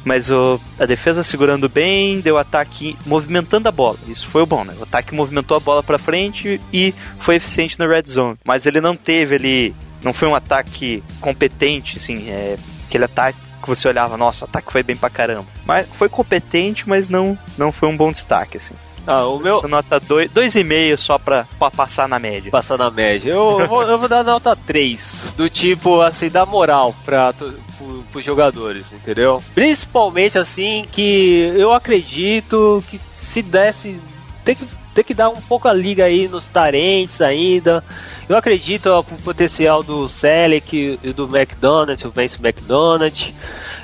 Mas o, a defesa segurando bem, deu ataque movimentando a bola. Isso foi o bom, né? O ataque movimentou a bola pra frente e foi eficiente na red zone. Mas ele não teve ali, não foi um ataque competente, assim, é, aquele ataque que você olhava, nossa, o ataque foi bem pra caramba. Mas foi competente, mas não, não foi um bom destaque, assim. Ah, o meu. Essa nota 2,5 só pra, pra passar na média. Passar na média. Eu, eu vou, eu vou dar nota 3. Do tipo, assim, dar moral pra, pro, pros jogadores, entendeu? Principalmente, assim, que eu acredito que se desse. Tem que, tem que dar um pouco a liga aí nos tarentes ainda. Eu acredito pro potencial do Selec e do McDonald's, o Vince McDonald's.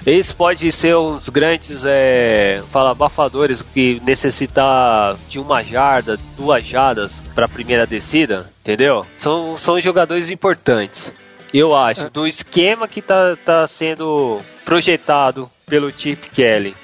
Eles podem ser uns grandes é, fala, abafadores que necessitar de uma jarda, duas jardas para a primeira descida, entendeu? São, são jogadores importantes. Eu acho, do esquema que tá, tá sendo projetado pelo Chip Kelly.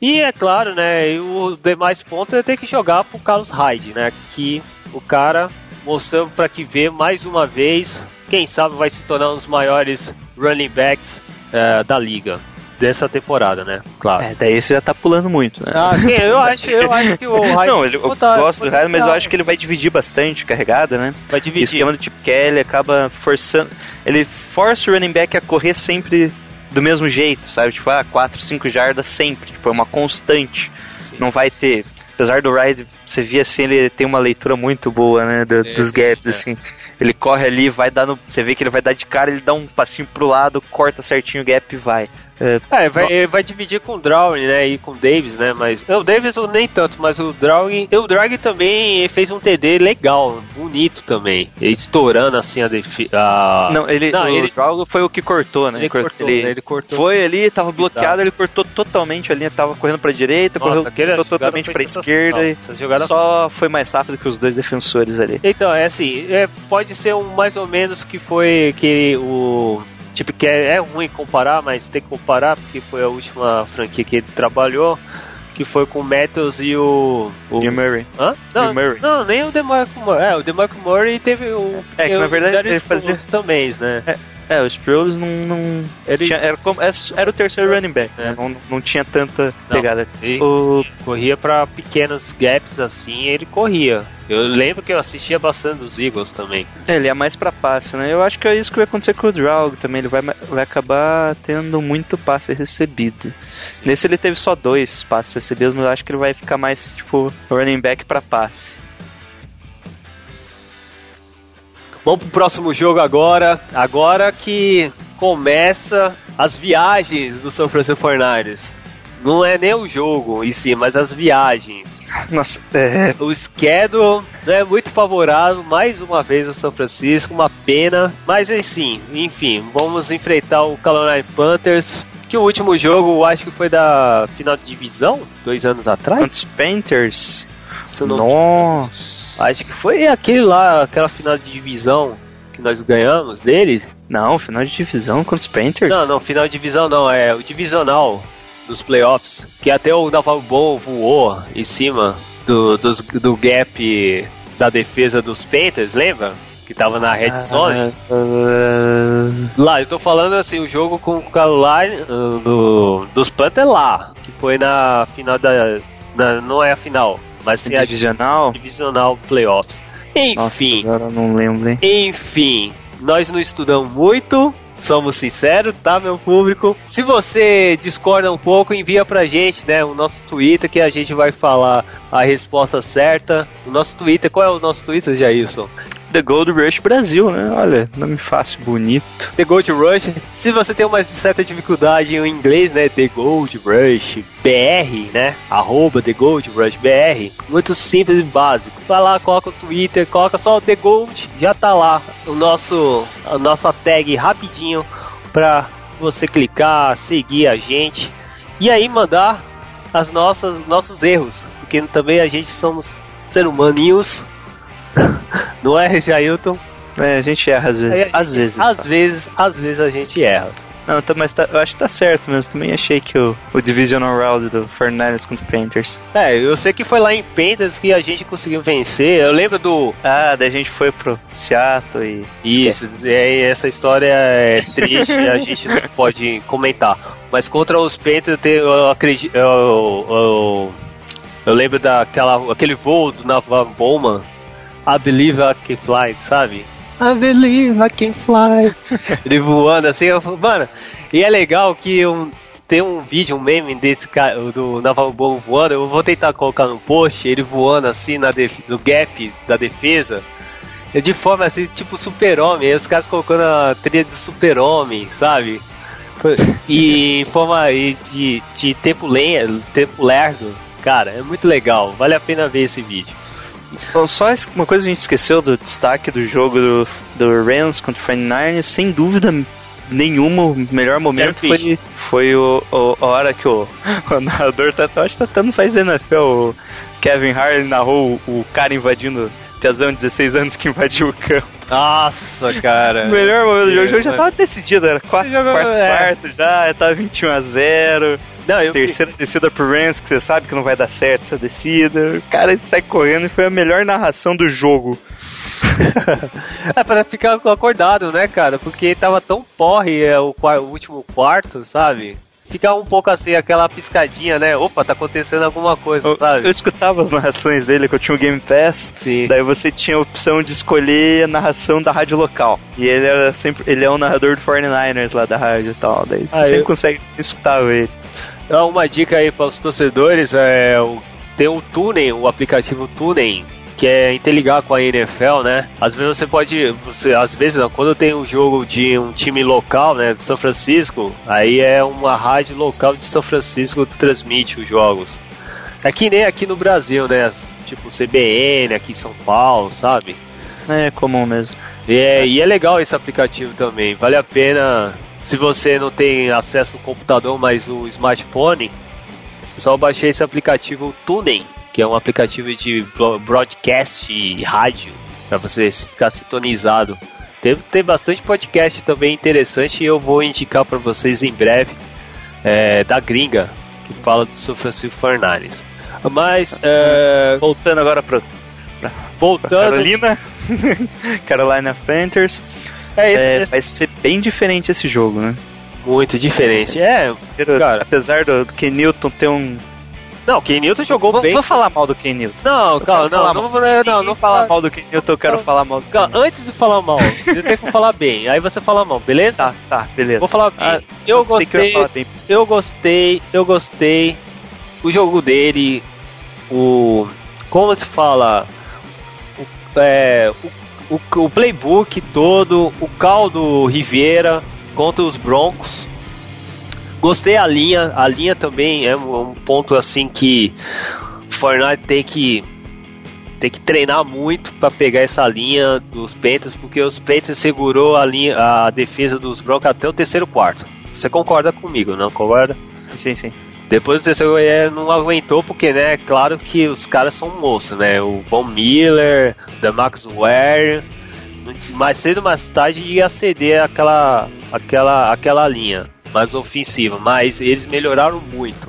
E é claro, né, e o demais ponto é ter que jogar pro Carlos Hyde, né, que o cara mostrando para que ver mais uma vez, quem sabe vai se tornar um dos maiores running backs é, da liga dessa temporada, né? Claro. É, daí você já tá pulando muito, né? Ah, sim, eu acho, eu acho que o Hyde Não, ele, eu botar- gosto do Hyde, mas eu acho que ele vai dividir bastante carregada, né? vai O dividir. esquema do tipo Kelly acaba forçando. Ele força o running back a correr sempre do mesmo jeito, sabe? Tipo, ah, 4, 5 jardas sempre. Tipo, é uma constante. Sim. Não vai ter. Apesar do Ride, você via assim, ele tem uma leitura muito boa, né? do- É, dos gaps, é. assim. Ele corre ali, vai dar no. Você vê que ele vai dar de cara, ele dá um passinho pro lado, corta certinho o gap e vai. É, É, vai, vai dividir com o Drawing, né? E com o Davis, né? Mas. O Davis nem tanto, mas o Drawing. O Drag também fez um TD legal, bonito também. Estourando assim a defesa. Não, ele, Não, o ele- Drago foi o que cortou, né? Ele Cort- cortou, né? Ele cortou. Foi ali, tava bloqueado, ele cortou totalmente a linha, tava correndo pra direita, Nossa, correu, cortou totalmente foi pra esquerda e só foi mais rápido que os dois defensores ali. Então, é assim, é, pode ser um mais ou menos que foi que o. Tipo, que é, é ruim comparar, mas tem que comparar, porque foi a última franquia que ele trabalhou, que foi com o Metals e o. o E o Murray. Hã? Não, Murray. não, nem o DeMarco Murray. É, o DeMarco Murray teve o. É, que na verdade ele fazia- também, né? É, o Sproles não. não Ele tinha- era, como- é, era o terceiro running back, né? É. não, não tinha tanta Não. pegada. ele O, corria pra pequenos gaps assim, ele corria. Eu lembro que eu assistia bastante dos Eagles também. é, ele é mais pra passe, né? Eu acho que é isso que vai acontecer com o Draug também. Ele vai, vai acabar tendo muito passe recebido. Nesse ele teve só dois passes recebidos, mas eu acho que ele vai ficar mais, tipo, running back pra passe. Vamos pro próximo jogo agora. Agora que começa as viagens do São Francisco 49ers. Não é nem o jogo em si, mas as viagens. Nossa, é. O schedule não é muito favorável, mais uma vez o São Francisco, uma pena. Mas assim, enfim, vamos enfrentar o Carolina Panthers. Que o último jogo, eu acho que foi da final de divisão, dois anos atrás. Panthers. Nossa. Acho que foi aquele lá, aquela final de divisão que nós ganhamos deles. Não, final de divisão contra os Panthers? Não, não, final de divisão não, é o divisional dos playoffs. Que até o Naval Bom voou em cima do, dos, do gap da defesa dos Panthers, lembra? Que tava na red zone. Ah, Lá, eu tô falando assim, o jogo com o Carolina uh, do, dos Panthers lá, que foi na final da. na- não é a final, mas sim a divisional? divisional playoffs. Enfim. Nossa, agora eu não lembro, hein? Enfim, nós não estudamos muito, somos sinceros, tá, meu público? Se você discorda um pouco, envia pra gente, né, o nosso Twitter que a gente vai falar a resposta certa. O nosso Twitter, qual é o nosso Twitter, Jailson? The Gold Rush Brasil, né? Olha, nome fácil, bonito. The Gold Rush. Se você tem uma certa dificuldade em inglês, né? The Gold Rush BR, né? Arroba The Gold Rush BR. Muito simples e básico. Vai lá, coloca o Twitter, coloca só o The Gold, já tá lá o nosso, a nossa tag rapidinho pra você clicar, seguir a gente e aí mandar as nossas nossos erros, porque também a gente somos ser humaninhos. Não é, Jailton? É, a gente erra às vezes. É, às vezes. Às só. vezes, às vezes a gente erra. Não, tá, mas tá- eu acho que tá certo mesmo. Também achei que o, o Divisional Round do 49ers contra o Panthers. É, eu sei que foi lá em Panthers que a gente conseguiu vencer. Eu lembro do. Ah, daí a gente foi pro Seattle e. Isso, é, essa história é triste, a gente não pode comentar. Mas contra os Panthers, eu, tenho- eu acredito. Eu, eu, eu lembro daquela aquele voo do Navan Bowman. I believe I can fly, sabe? I believe I can fly. Ele voando assim, eu falo, mano. E é legal que um, tem um vídeo, um meme desse cara, do Naval Bom voando. Eu vou tentar colocar no post, ele voando assim na no gap da defesa. De forma assim, tipo super-homem. Os caras colocando a trilha do super-homem, sabe? E em forma aí de, de tempo, lenha, tempo lerdo. Cara, é muito legal. Vale a pena ver esse vídeo. Só uma coisa que a gente esqueceu do destaque do jogo do, do Rams contra o 49ers, sem dúvida nenhuma, o melhor momento foi, foi o, o- a hora que o, o narrador tá, acho que tá no site da NFL, o Kevin Hart narrou o, o cara invadindo, Piazão de 16 anos que invadiu o campo. Nossa, cara. O melhor momento do jogo, o jogo já tava decidido, era 4 Jogo- quarto, é. quarto já, já tava 21 a 0 Não, eu Terceira descida pro Rams, que você sabe que não vai dar certo essa descida. O cara sai correndo e foi a melhor narração do jogo. É pra ficar acordado, né, cara? Porque tava tão porre é, o, o último quarto, sabe? Fica um pouco assim, aquela piscadinha, né? Opa, tá acontecendo alguma coisa, Eu, sabe? eu escutava as narrações dele, que eu tinha o Game Pass. Sim. Daí você tinha a opção de escolher a narração da rádio local. E ele era sempre. Ele é um narrador do 49ers lá da rádio e tal. Daí você Ah, sempre eu- consegue escutar ele. Então, uma dica aí para os torcedores é o, tem o Tunen, o aplicativo Tunen, que é interligar com a NFL, né? Às vezes você pode, você, às vezes não, quando tem um jogo de um time local, né, de São Francisco, aí é uma rádio local de São Francisco que transmite os jogos. É que nem aqui no Brasil, né? Tipo CBN aqui em São Paulo, sabe? É comum mesmo. E é, e é legal esse aplicativo também. Vale a pena, se você não tem acesso no computador, mas o smartphone, é só baixar esse aplicativo Tunen, que é um aplicativo de bro- broadcast e rádio, para você ficar sintonizado. Tem, tem bastante podcast também interessante e eu vou indicar para vocês em breve é, da gringa, que fala do São Francisco 49ers. Mas, é, Voltando agora pra voltando... Carolina. Carolina Panthers. É, esse, É, esse- vai ser bem diferente esse jogo, né? muito diferente. É, Cara. apesar do, do Ken Newton ter um. não, o Ken Newton jogou Vou, bem. vou falar mal do Ken Newton. Não, Eu calma, falar não, não, mal. vou- não, não, não fala fala mal do Ken Newton, eu quero Não. falar mal do Calma, antes de falar mal, você tem que falar bem. Aí você fala mal, beleza? Tá, tá, beleza. Vou falar bem. Ah, eu eu gostei, falar bem. eu gostei, eu gostei. O jogo dele, o. Como se fala? O, é, o, o, o playbook todo, o caldo Riviera contra os Broncos. Gostei a linha, a linha também é um, ponto assim que Fortnite tem que tem que treinar muito para pegar essa linha dos Panthers, porque os Panthers segurou a linha, a defesa dos Broncos até o terceiro quarto. Você concorda comigo, não concorda? Sim, sim. Depois terceiro é, não aguentou, porque, né, claro que os caras são moços, né? O Von Miller, o Max Ware, mais cedo ou mais tarde ia ceder aquela, aquela, aquela linha mais ofensiva, mas eles melhoraram muito.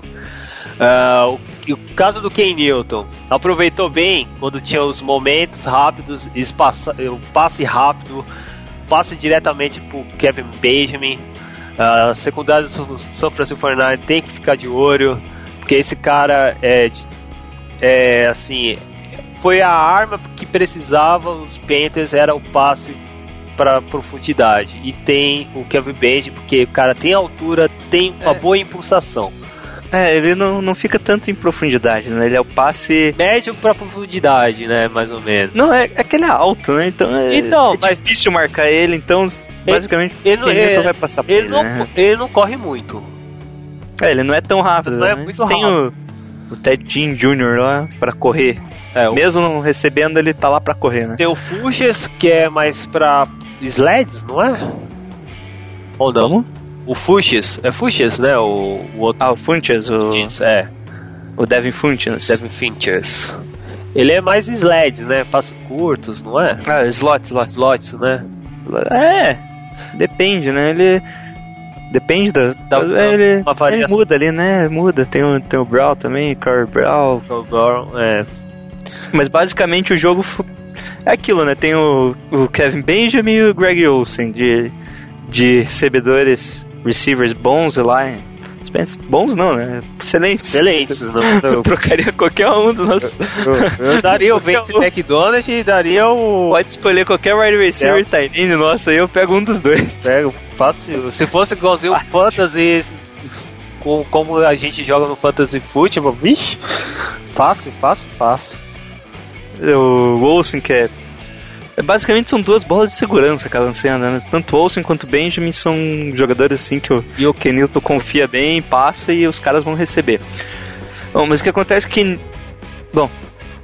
Ah, o, o caso do Ken Newton, aproveitou bem quando tinha os momentos rápidos, espaça, o passe rápido, passe diretamente pro Kevin Benjamin. A secundária do São- Francisco 49 tem que ficar de olho, porque esse cara é, é assim, foi a arma que precisava os Panthers era o passe para profundidade. E tem o Kevin Benji, porque o cara tem altura, tem uma É. boa impulsação. É, ele não, não fica tanto em profundidade, né? Ele é o passe. Médio para profundidade, né, mais ou menos. Não, é, é que ele é alto, né? Então é, Então, é mas- difícil marcar ele, então basicamente ele não- Newton é- vai passar por Ele ele, não, né? ele não corre muito. É, ele não é tão rápido, Não é né? muito Mas tem o, o Ted Jean Jr. lá pra correr. É, o- Mesmo não recebendo, ele tá lá pra correr, né? Tem o Fuchs, que é mais pra sleds, não é? Ou não? Como? O Fuchs, é Fuchs, né? O, o outro. Ah, o Funches, o, É, o Devin Funches. Devin Finchers. Ele é mais sleds, né? Passos curtos, não é? Ah, slot, slot. Slots, né? É, depende, né? Ele. Depende da. Dá- ele, ele muda ali, né? Muda. Tem o, tem o Brawl também, Corey Brawl. Goron, é. Mas basicamente o jogo é aquilo, né? Tem o, o Kevin Benjamin e o Greg Olsen de, de recebedores, receivers bons lá. Bem, Bons não, né? Excelentes. Excelentes. Não, Eu eu, trocaria qualquer um dos nossos. eu daria o Vince McDonald e daria o. Pode escolher qualquer wide receiver É. tight end nosso aí, eu pego um dos dois. Pego fácil. Se fosse igualzinho o Fácil. Fantasy, com, como a gente joga no Fantasy Football, vixe, fácil, fácil, fácil. O Olsen, que é. É, Basicamente são duas bolas de segurança acabam sendo, né? Tanto o Olsen quanto o Benjamin são jogadores assim que o, e o Kenilton confia bem, passa e os caras vão receber. Bom, mas o que acontece é que. Bom,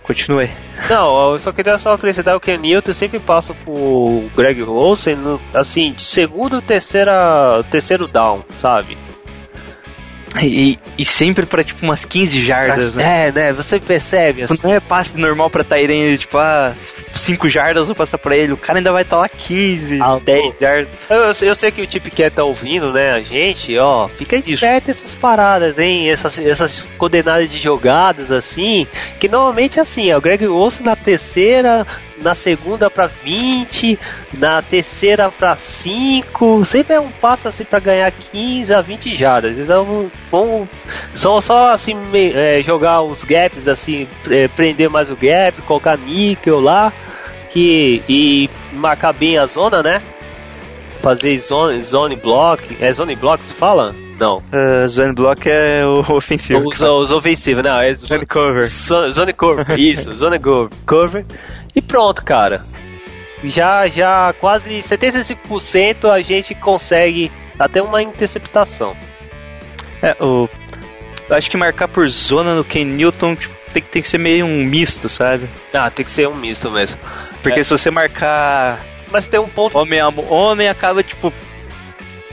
continue. Não, eu só queria só acrescentar o Ken Newton sempre passa pro Greg Olsen, no- assim, de segundo, terceira, terceiro down, sabe? E, e sempre pra tipo umas 15 jardas, né? É, né? Você percebe, assim, Não é passe normal pra Tyrene, tipo, ah, 5 jardas vou passar pra ele. O cara ainda vai estar lá 15, Ah, 10 jardas. Eu, eu sei- eu sei que o Tip Cat tá ouvindo, né? A gente, ó, fica esperto essas paradas, hein? Essas, essas coordenadas de jogadas assim, que normalmente é assim, ó, o Greg Olson na terceira, na segunda pra 20, na terceira pra 5, sempre é um passo assim pra ganhar 15 a 20 jardas. Então, vamos só, só assim, me- é, jogar os gaps, assim, é, prender mais o gap, colocar níquel lá, que, e marcar bem a zona, né? fazer zone, zone block. É zone block se fala? Não. Uh, zone block é o ofensivo. Os, os ofensivos, não. É Zone cover. Zone, zone cover. Isso, zone cover. E pronto, cara. Já, já quase 75% a gente consegue até uma interceptação. É, o. Eu acho que marcar por zona no Ken Newton tipo, tem, que- tem que ser meio um misto, sabe? Ah, tem que ser um misto mesmo. Porque É. se você marcar Mas tem um ponto. homem a homem, acaba tipo.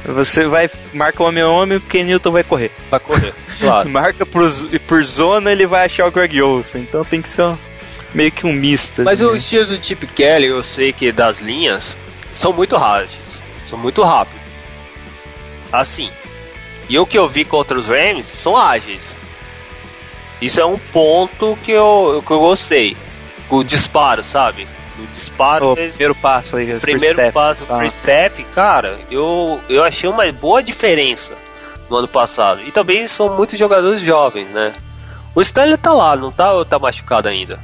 Você vai. Marca homem a homem, o Ken Newton vai correr. Pra correr. Claro. Marca por, por zona, ele vai achar o Greg Olsen. Então tem que ser um- meio que um misto. Mas assim, o né? estilo do Chip Kelly, eu sei que das linhas são muito ágeis, são muito rápidos. Assim. E o que eu vi contra os Rams são ágeis. Isso é um ponto que eu, que eu gostei. O disparo, sabe? O disparo. O eles- primeiro passo aí, primeiro first step, passo, tá. free step, cara, eu, eu achei uma boa diferença no ano passado. E também são muitos jogadores jovens, né? O Stanley tá lá, não tá ou tá machucado ainda?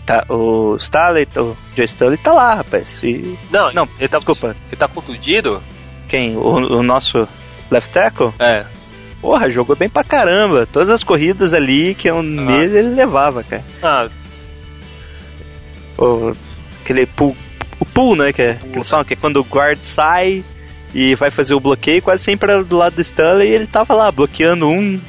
Tá? O Staley, o Joe Staley tá lá, rapaz. E- Não, Não, ele tá, desculpa. Ele tá contundido? Quem? O, o nosso left tackle? É. Porra, jogou bem pra caramba. Todas as corridas ali que eu nele ele levava, cara. Ah, O, aquele pull, o pull, né? Que, é, que eles falam que é quando o guard sai e vai fazer o bloqueio, quase sempre era do lado do Stanley e ele tava lá bloqueando um,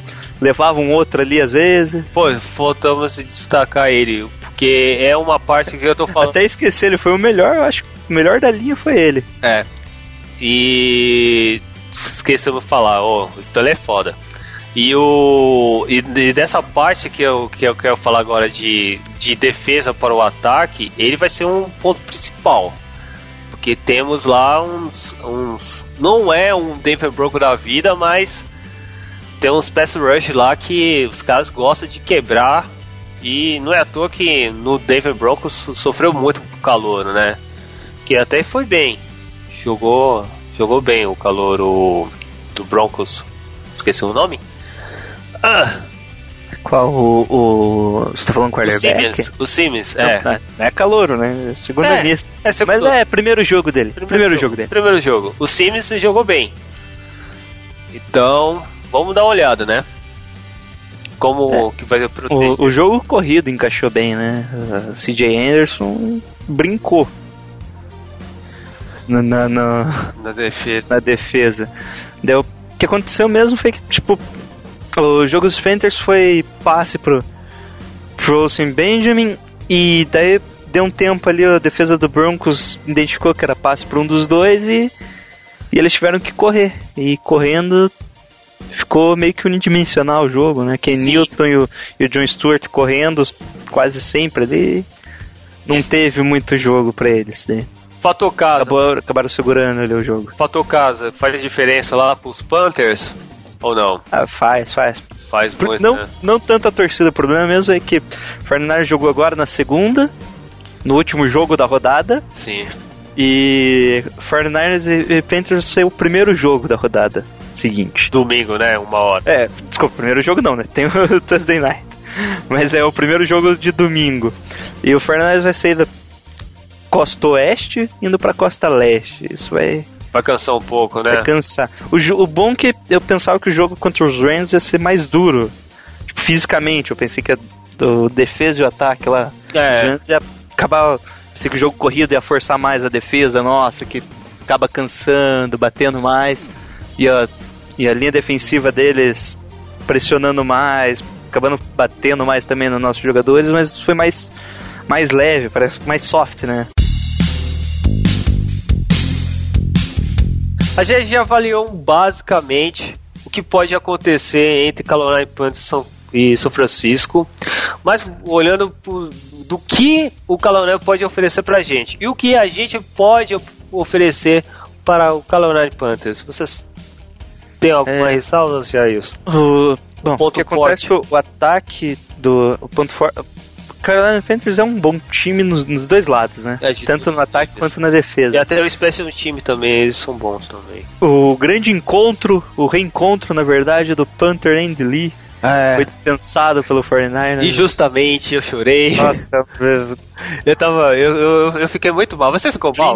levava um outro ali às vezes. pô, faltamos destacar ele, porque é uma parte que eu tô falando. Até esqueci, ele foi o melhor, eu acho que o melhor da linha foi ele. É. E esquecemos de falar, o Stanley é foda. E o e, e dessa parte que eu, que eu quero falar agora de, de defesa para o ataque, ele vai ser um ponto principal. Porque temos lá uns, uns não é um Denver Broncos da vida, mas tem uns pass rush lá que os caras gostam de quebrar e não é à toa que no Denver Broncos so- sofreu muito com o calor, né? Que até foi bem. Jogou, jogou bem o calor o, do Broncos. Esqueci o nome? Ah, Qual o, o. Você tá falando O quarterback? Simmons, o Simmons, é. não é calouro, né? Segundo É, lista. é Mas é, primeiro jogo dele. Primeiro, jogo. dele. Primeiro jogo. O Simmons jogou bem. Então, vamos dar uma olhada, né? Como que vai proteger. O, o jogo corrido encaixou bem, né? CJ Anderson brincou na, na, na, na defesa. na defesa. Daí, o que aconteceu mesmo foi que, tipo, o jogo dos Panthers foi passe pro, pro Olsen Benjamin e daí deu um tempo ali, a defesa do Broncos identificou que era passe para um dos dois e, e eles tiveram que correr. E correndo ficou meio que unidimensional o jogo, né? Ken Sim. Newton e o, e o John Stewart correndo quase sempre ali. Não teve muito jogo pra eles, né? Fator casa. Acabou, acabaram segurando ali o jogo. Fator casa. Faz diferença lá pros Panthers? Ou não? Ah, faz, faz. Faz muito, não, né? não tanto a torcida, o problema mesmo é que o Fernandes jogou agora na segunda, no último jogo da rodada, Sim. e Fernandes e, e Panthers ser o primeiro jogo da rodada seguinte. Domingo, né? Uma hora. É, desculpa, primeiro jogo não, né? Tem o Thursday Night. Mas é o primeiro jogo de domingo. E o Fernandes vai sair da costa oeste indo pra costa leste. Isso vai, Vai cansar um pouco, né? vai cansar. O, o bom é que eu pensava que o jogo contra os Rams ia ser mais duro. Tipo, fisicamente, eu pensei que a, o defesa e o ataque lá É. os Rams ia acabar. Pensei que o jogo corrido ia forçar mais a defesa, nossa, que acaba cansando, batendo mais. E a, e a linha defensiva deles pressionando mais, acabando batendo mais também nos nossos jogadores, mas foi mais, mais leve, parece mais soft, né? A gente já avaliou basicamente o que pode acontecer entre Carolina Panthers e São- e São Francisco, mas olhando do que o Carolina pode oferecer pra gente e o que a gente pode of- oferecer para o Carolina Panthers. Vocês têm alguma É. ressalva, Jair? O, bom, o ponto que acontece é que forte. o, o ataque do. O ponto forte. Carolina Panthers é um bom time nos, nos dois lados, né? É, Tanto no ataque times. quanto na defesa. E até o Special Time também, eles são bons também. O grande encontro, o reencontro, na verdade, do Panther Andy Lee foi dispensado pelo 49ers. E justamente eu chorei. Nossa, Eu tava. Eu, eu, eu fiquei muito mal. Você ficou mal?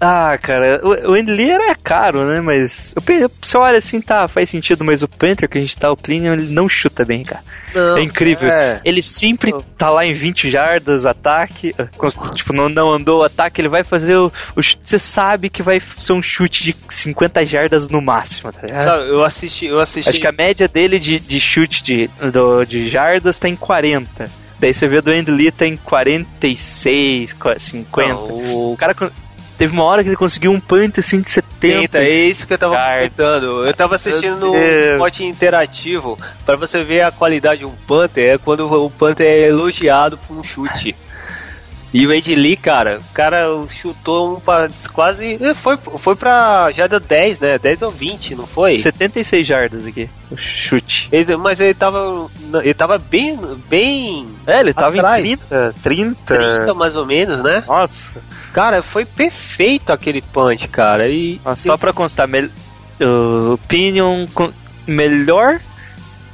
Ah, cara, o, Lee era caro, né? Mas eu você olha assim, tá, faz sentido, mas o Panther que a gente tá, o Plinion, ele não chuta bem, cara. Não, é incrível. é. Ele sempre tá lá em 20 jardas, ataque. com- Tipo, não, não andou o ataque, ele vai fazer o, o chute. Você sabe que vai ser um chute de 50 jardas no máximo, tá ligado? Sabe, eu assisti, eu assisti. Acho que a média dele de, de chute de, do- de jardas tá em 40. Daí você vê do Lee tá em 46, qua- 50. Não, o O cara teve uma hora que ele conseguiu um punt assim de 70. Tenta, é isso que eu tava comentando. Eu tava assistindo no Meu Deus. esporte interativo pra você ver a qualidade de um Panther, é quando o Panther é elogiado por um chute. E o Ed Lee, cara, o cara chutou um pra quase. Foi, foi pra jarda 10, né? 10 ou 20, não foi? 76 jardas aqui, o chute. Ele- mas ele tava. Ele tava bem. bem. É, ele tava Atrás. em 30, 30. 30 mais ou menos, né? Nossa. Cara, foi perfeito aquele punch, cara. E. Ó, Só pra constar, mel- o Pinion com- melhor.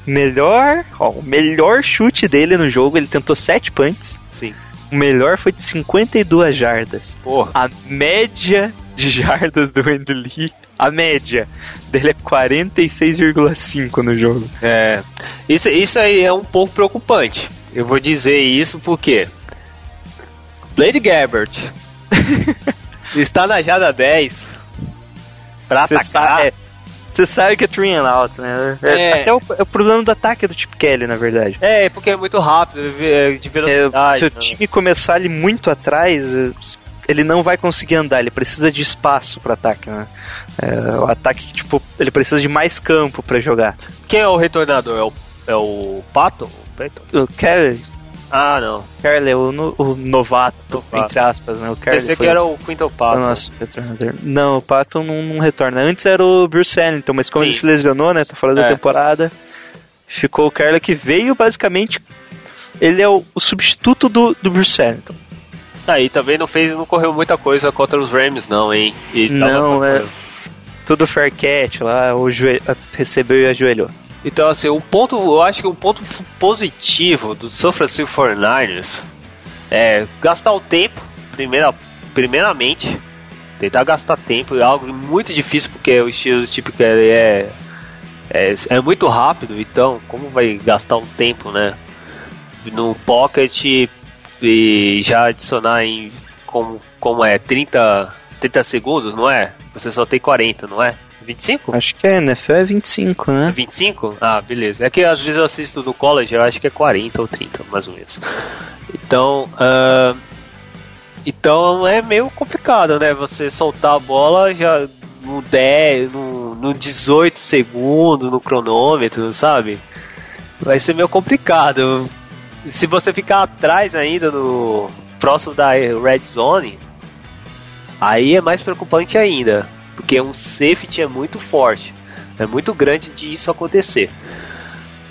Melhor. Ó, o melhor chute dele no jogo, ele tentou 7 punts. Sim. O melhor foi de 52 jardas. Porra. A média de jardas do Andy Lee, a média dele é 46,5 no jogo. É. Isso, isso aí é um pouco preocupante. Eu vou dizer isso porque. Blade Gabbert está na jada 10 pra Você atacar. sabe, é, você sabe que é three and out, né? É, É. Até o, é o problema do ataque do Chip Kelly, na verdade. É, porque é muito rápido, é de É, velocidade. se o né? time começar ali muito atrás, é, ele não vai conseguir andar, ele precisa de espaço para ataque, né? É, o ataque, tipo, ele precisa de mais campo para jogar. Quem é o retornador? É o, é o Pato? O Kelly, Ah, não. É o, no- o novato, entre aspas, né? O Kelly Pensei que era o Quinto Pato. retornador. Não, o Pato não, não retorna. Antes era o Bruce Ellington, mas como Sim. ele se lesionou, né? Tá fora da É. temporada, ficou o Kelly que veio basicamente. Ele é o, o substituto do, do Bruce Ellington. Aí também não fez, não correu muita coisa contra os Rams, não, hein? E Não, é. Tudo fair catch lá, o joelho, recebeu e ajoelhou. Então, assim, o ponto, eu acho que o ponto positivo do São Francisco 49ers é gastar o tempo, primeira, primeiramente, tentar gastar tempo é algo muito difícil porque o estilo típico é, é, é muito rápido, então como vai gastar um tempo, né? No pocket e já adicionar em como, como é 30, 30 segundos, não é? Você só tem 40, não é? 25? Acho que é, NFL é 25, né? 25? Ah, beleza. É que às vezes eu assisto no college, eu acho que é 40 ou 30, mais ou menos. Então, uh, então é meio complicado, né? Você soltar a bola já no 10, no, no 18 segundos, no cronômetro, sabe? Vai ser meio complicado. Se você ficar atrás ainda no próximo da red zone, aí é mais preocupante ainda, porque um safety é muito forte, é muito grande de isso acontecer.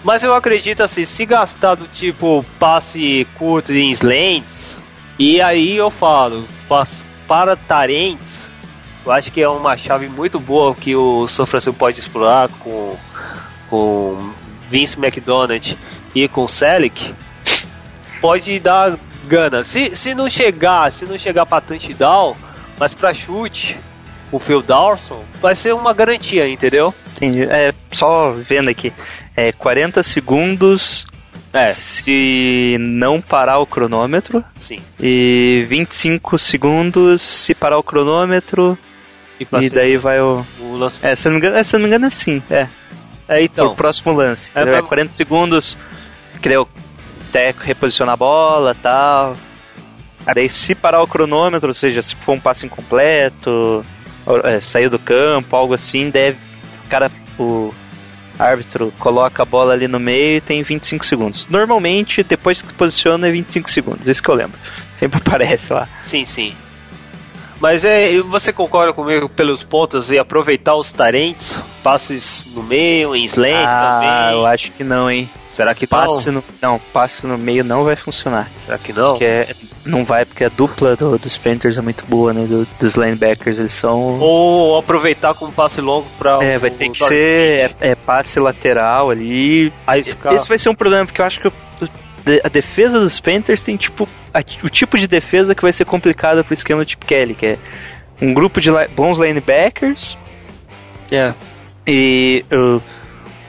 Mas eu acredito assim, se gastar do tipo passe curto em slants, e aí eu falo, para Tarentes, eu acho que é uma chave muito boa que o São Francisco pode explorar com, com Vince McDonald e com Selick. Pode dar gana. Se, se não chegar, se não chegar para touchdown, mas para chute, o Phil Dawson vai ser uma garantia, entendeu? Entendi. É, só vendo aqui. É 40 segundos é. se não parar o cronômetro. Sim. E 25 segundos se parar o cronômetro. E, e daí vai o. o lance. É, se não me engano, é, se não engano é assim. É. É, então. O próximo lance. É, é 40 segundos. Que daí até reposicionar a bola tal. Daí se parar o cronômetro, ou seja, se for um passe incompleto, é, sair do campo, algo assim, deve. O cara, o árbitro coloca a bola ali no meio e tem 25 segundos. Normalmente, depois que posiciona, é 25 segundos. Isso que eu lembro. Sempre aparece lá. Sim, sim. Mas é, você concorda comigo pelos pontos e aproveitar os tarentes, passes no meio, em slants ah, também? eu acho que não, hein? Será que passe não? No, não, passe no meio não vai funcionar. Será que não? Porque é, não vai, porque a dupla do, dos Panthers é muito boa, né? Do, dos linebackers, eles são. Ou aproveitar como passe longo pra. É, vai ter que ser é, é, passe lateral ali. Aí fica... Esse vai ser um problema, porque eu acho que a defesa dos Panthers tem tipo a, o tipo de defesa que vai ser complicada pro esquema tipo Kelly, que é um grupo de bons linebackers. É. E. Uh,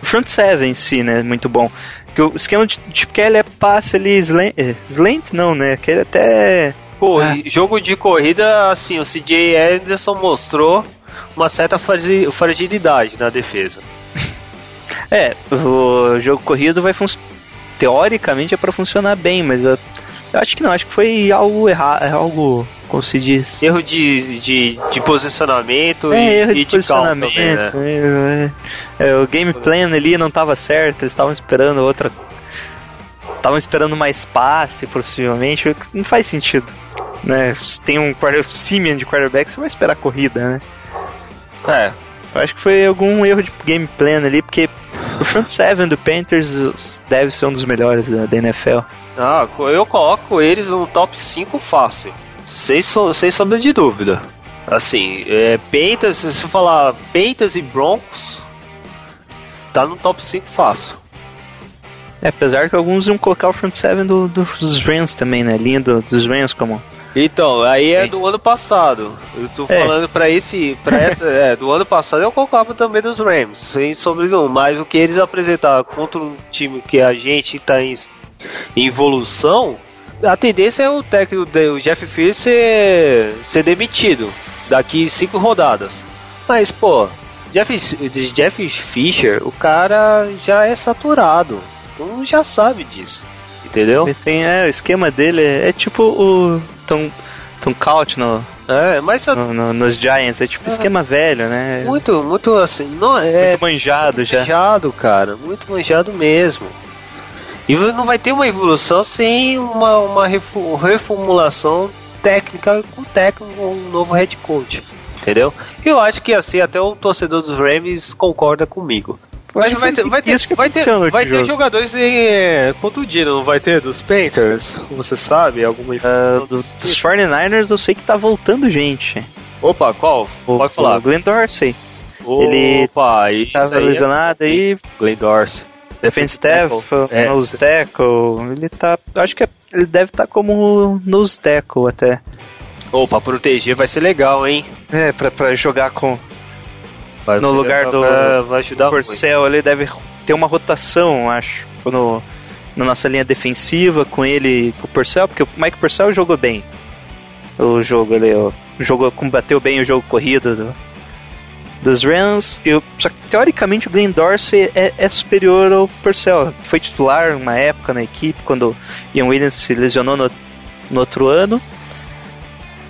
o front seven em si, né? Muito bom. Porque o esquema de tipo que ele é passe ali slant, eh, slant não, né? Que ele até Pô, ah. jogo de corrida, assim, o CJ Anderson mostrou uma certa fragilidade na defesa. é, o jogo corrido vai funcionar. Teoricamente é para funcionar bem, mas eu, eu, acho que não, acho que foi algo errado, é algo como se diz? Erro de, de, de posicionamento é, e, erro e de, posicionamento. Também, né? é, é, o game plan ali não estava certo, eles estavam esperando outra. Estavam esperando mais passe, possivelmente. Não faz sentido. Né? Tem um Simeon de quarterback, você vai esperar a corrida, né? É. Eu acho que foi algum erro de game plan ali, porque o front seven do Panthers deve ser um dos melhores da, da NFL. Ah, eu coloco eles no top 5 fácil sem, so, sem sombra de dúvida. Assim, é, Peitas, se você falar Peitas e Broncos, tá no top 5 fácil. É, apesar que alguns iam colocar o front seven do, dos Rams também, né? Linha do, dos Rams como. Então, aí é do ano passado. Eu tô é. falando pra esse. Pra essa. é, do ano passado eu colocava também dos Rams, sem sombra de dúvida. Mas o que eles apresentaram contra um time que a gente tá em, em evolução a tendência é o técnico, o Jeff Fisher ser, ser demitido daqui cinco rodadas. Mas, pô, Jeff, Jeff Fisher, o cara já é saturado. Então já sabe disso. Entendeu? Ele tem, é, o esquema dele é, é tipo o Tom, Tom Couch no, é, mas no, no, nos Giants, é tipo é, esquema velho, né? Muito, muito assim, não é. Muito manjado já. Manjado, cara, muito manjado mesmo. E não vai ter uma evolução sem uma, uma reformulação técnica com técnico, um novo head coach. Entendeu? Eu acho que assim até o torcedor dos Rams concorda comigo. Mas vai ter, vai ter, vai ter, vai ter jogadores em, contundidos, não vai ter dos Panthers? Você sabe? Alguma informação? Uh, dos, dos 49ers eu sei que tá voltando gente. Opa, qual? Pode falar. O Glenn Dorsey. Ele Opa, isso tava é lesionado aí, Glenn Dorsey. Defense tackle, É. nose tackle, ele tá, acho que é- ele deve estar como nose tackle até. Ô, pra proteger vai ser legal, hein? É, pra, pra jogar com Vai- No lugar do- vai- Vai ajudar muito. Porcel, ele deve ter uma rotação, acho, no, na nossa linha defensiva, com ele e com o Porcel, porque o Mike Porcel jogou bem o jogo ali, ó, o jogo combateu bem o jogo corrido do- dos Rams, e o- só que teoricamente o Glenn Dorsey é, é superior ao Porcel, foi titular uma época na equipe, quando o Ian Williams se lesionou no, no outro ano.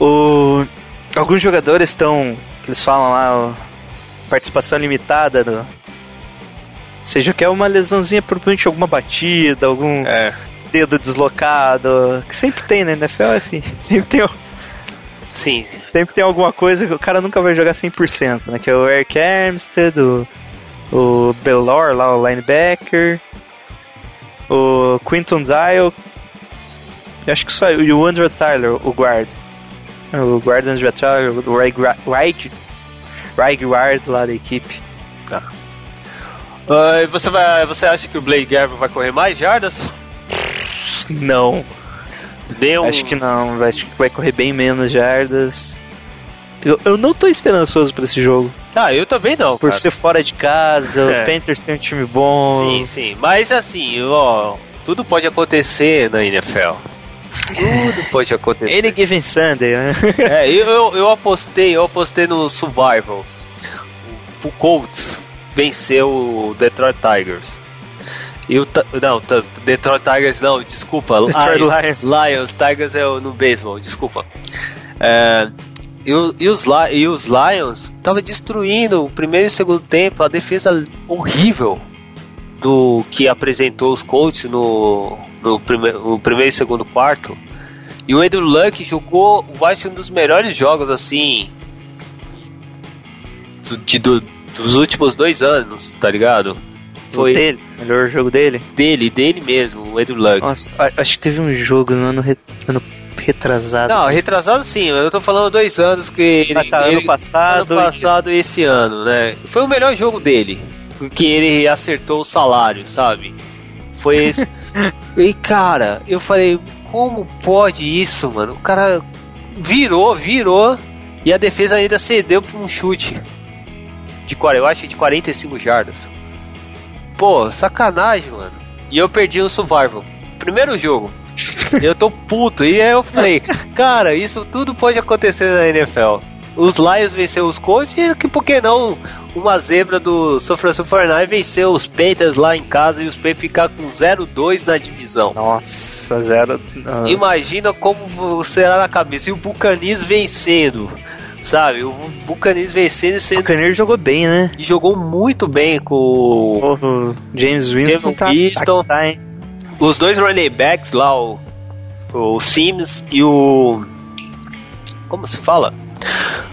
O, alguns jogadores estão, que eles falam lá, participação limitada no, seja que é uma lesãozinha provavelmente alguma batida, algum É. dedo deslocado, que sempre tem na NFL, assim, sempre tem, Sim. sempre tem alguma coisa que o cara nunca vai jogar 100%, né, que é o Eric Armstead, o, o Belor lá, o linebacker, o Quinton Dial, eu acho que só, e o Andrew Tyler, o guard, o guard Andrew Tyler, o right, right, right guard lá da equipe. Ah, e você, vai, você acha que o Blake Gabriel vai correr mais jardas? Não. Dê um... Acho que não, acho que vai correr bem menos jardas. Eu, eu não tô esperançoso pra esse jogo. Ah, eu também não, Por cara. ser fora de casa, É. o Panthers tem um time bom. Sim, sim. Mas assim, ó, tudo pode acontecer na NFL. Tudo pode acontecer. Ele Given Sunday, né? É, eu, eu, eu apostei, eu apostei no Survival. O Colts venceu o Detroit Tigers. E o não, Detroit Tigers não, desculpa. Detroit Lions. Lions, Tigers é o- no beisebol, desculpa. É, e, e os, e os Lions estavam destruindo o primeiro e o segundo tempo, a defesa horrível do que apresentou os Colts no, no, prime, no primeiro e segundo quarto. E o Andrew Luck jogou, eu acho, um dos melhores jogos, assim, de, do- dos últimos dois anos, tá ligado? Foi dele, melhor jogo dele. Dele, dele mesmo, o Andrew Luck. Nossa, acho que teve um jogo no ano, re- ano retrasado. Não, retrasado sim, eu tô falando dois anos que ele, Ah, tá, ano ele- passado ano passado e esse ano, né? Foi o melhor jogo dele, porque ele acertou o salário, sabe? Foi esse. e cara, eu falei, como pode isso, mano? O cara virou, virou e a defesa ainda cedeu pra um chute de 40, eu acho de 45 jardas. Pô, sacanagem, mano. E eu perdi no survival. Primeiro jogo. Eu tô puto. E aí eu falei, cara, isso tudo pode acontecer na NFL. Os Lions venceram os Colts e que por que não uma zebra do São Francisco 49 venceu os Panthers lá em casa e os Panthers ficar com 0-2 na divisão. Nossa, zero. ah, Imagina como será na cabeça. E o Buccaneers vencendo, sabe? O Buccaneers vencendo e o sendo... Buccaneers jogou bem, né? E jogou muito bem com o O James Winston tá, Winston. tá, tá, os dois running backs lá, o, o Sims e o. Como se fala?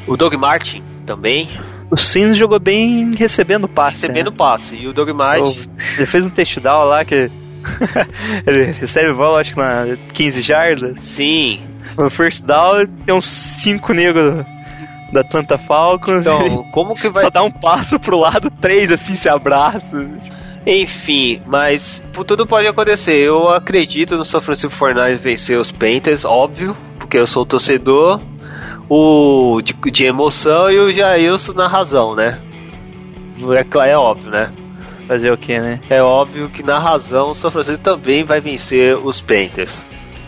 O Doug Martin também, O Sims jogou bem recebendo passe. recebendo né? passe. E o Doug Martin. Ele fez um touchdown lá que. ele recebe bola, acho que na 15 jardas. Sim. No first down, tem uns 5 negros da Atlanta Falcons. Então, como que vai. só dá um passo pro lado, três assim se abraçam. Enfim, mas tudo pode acontecer. Eu acredito no São Francisco 49 vencer os Panthers, óbvio, porque eu sou torcedor. O de, de emoção e o Jailson na razão, né? É, é óbvio, né? Fazer o que, né? É óbvio que na razão o São Francisco também vai vencer os Panthers.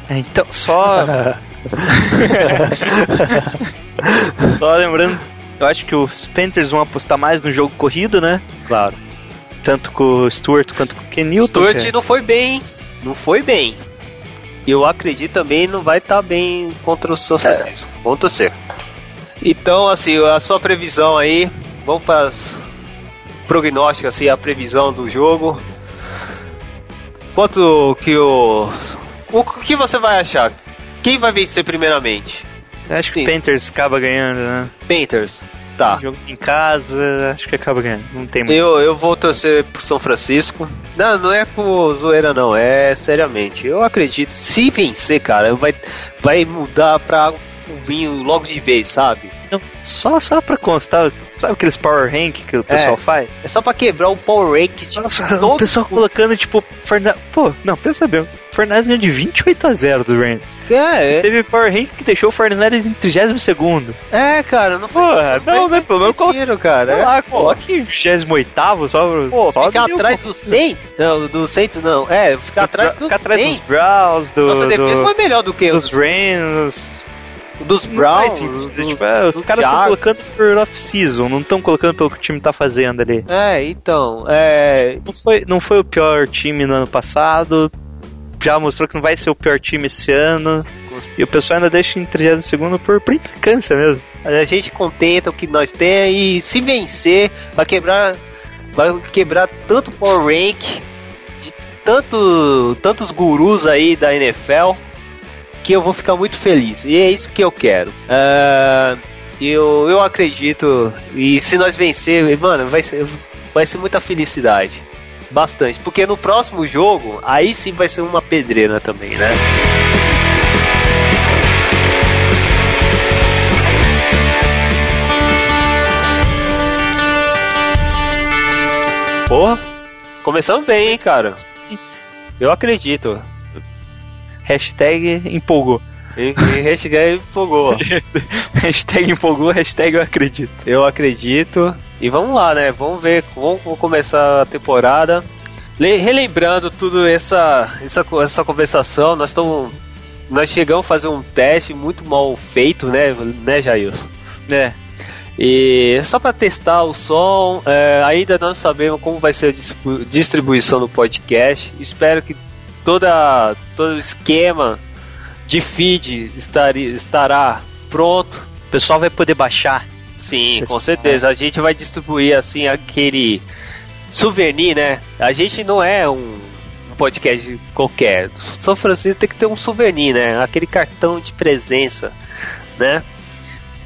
É, Então, só. só lembrando, eu acho que os Panthers vão apostar mais no jogo corrido, né? Claro. Tanto com o Stuart quanto com o Kenilton. Stuart que é- não foi bem, não foi bem. E eu acredito também não vai estar bem contra o São Francisco. Vamos torcer. Então, assim, a sua previsão aí, vamos para as prognósticos, assim, a previsão do jogo. Quanto que o. O que você vai achar? Quem vai vencer primeiramente? Acho Sim. que o Panthers acaba ganhando, né? Panthers. Tá. Jogo em casa, acho que acaba ganhando. Não tem muito. Eu, eu vou torcer pro São Francisco. Não, não é por zoeira, não. É seriamente. Eu acredito. Se vencer, cara, vai, vai mudar pra um vinho logo de vez, sabe? Não, só, só pra constar, sabe aqueles power rank que o pessoal É. faz? É só pra quebrar o power rank de Nossa, o pessoal colocando, tipo, Ferna... Pô, não, pensa bem. O Fernandes ganhou de 28 a 0 do Rams. É, é, Teve power rank que deixou o Fernandes em 32 segundo. é, cara, não foi. Porra, não, né? Pelo menos coloca, tiro, cara. sei lá, coloque 28 só, Pô, só ficar atrás do Saints? Não, do Saints não. É, ficar atrás do ficar atrás dos. Browns, do, Nossa defesa do- foi melhor do que dos os Rams. Dos Browns. sentido, tipo, é, os caras estão colocando por off-season, não estão colocando pelo que o time tá fazendo ali. É, então, é. Não foi, não foi o pior time no ano passado, já mostrou que não vai ser o pior time esse ano, e o pessoal ainda deixa em 32 por, por implicância mesmo. A gente contenta o que nós temos e se vencer, vai quebrar. Vai quebrar tanto power rank de tanto, tantos gurus aí da NFL que eu vou ficar muito feliz. E é isso que eu quero. Ah, eu, eu acredito. E se nós vencer, mano, vai ser, vai ser muita felicidade. Bastante. Porque no próximo jogo, aí sim vai ser uma pedreira também, né? Porra, começamos bem, hein, cara. Eu acredito. Hashtag empolgou. E, e hashtag empolgou. hashtag empolgou, hashtag eu acredito. Eu acredito. E vamos lá, né? Vamos ver, vamos, vamos começar a temporada. Le- relembrando tudo essa, essa, essa conversação, nós estamos. Nós chegamos a fazer um teste muito mal feito, né, né, Jailson? É. E só para testar o som, é, ainda não sabemos como vai ser a distribu- distribuição do podcast. Espero que toda, todo o esquema de feed estará pronto. O pessoal vai poder baixar. Sim, com certeza. A gente vai distribuir assim aquele souvenir, né? A gente não é um podcast qualquer. São Francisco tem que ter um souvenir, né? Aquele cartão de presença, né?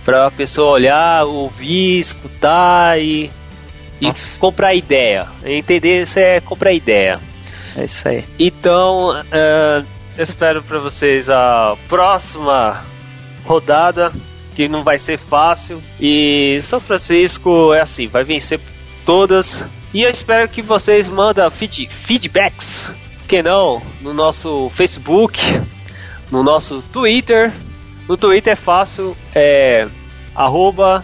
Pra pessoa olhar, ouvir, escutar e, e comprar ideia. Entender isso é comprar ideia. É isso aí. Então, eu espero para vocês a próxima rodada, que não vai ser fácil. E São Francisco é assim, vai vencer todas. E eu espero que vocês mandem feed, feedbacks, que não, no nosso Facebook, no nosso Twitter. No Twitter é fácil, é arroba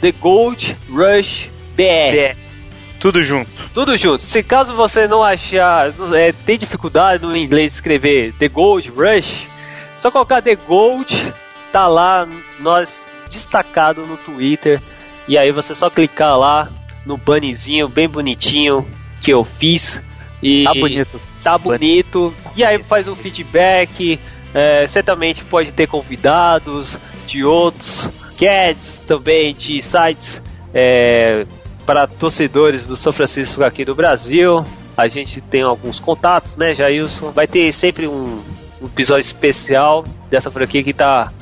The Gold Rush BR. Tudo junto. Tudo junto. Se caso você não achar, é, tem dificuldade no inglês escrever The Gold Rush, só colocar The Gold, tá lá, nós destacado no Twitter. E aí você só clicar lá no bannerzinho bem bonitinho que eu fiz. E Tá bonito. Tá bonito. E aí faz um feedback. é, certamente pode ter convidados de outros cats também, de sites é, para torcedores do São Francisco aqui do Brasil. A gente tem alguns contatos, né, Jailson? Vai ter sempre um, um episódio especial dessa franquia que tá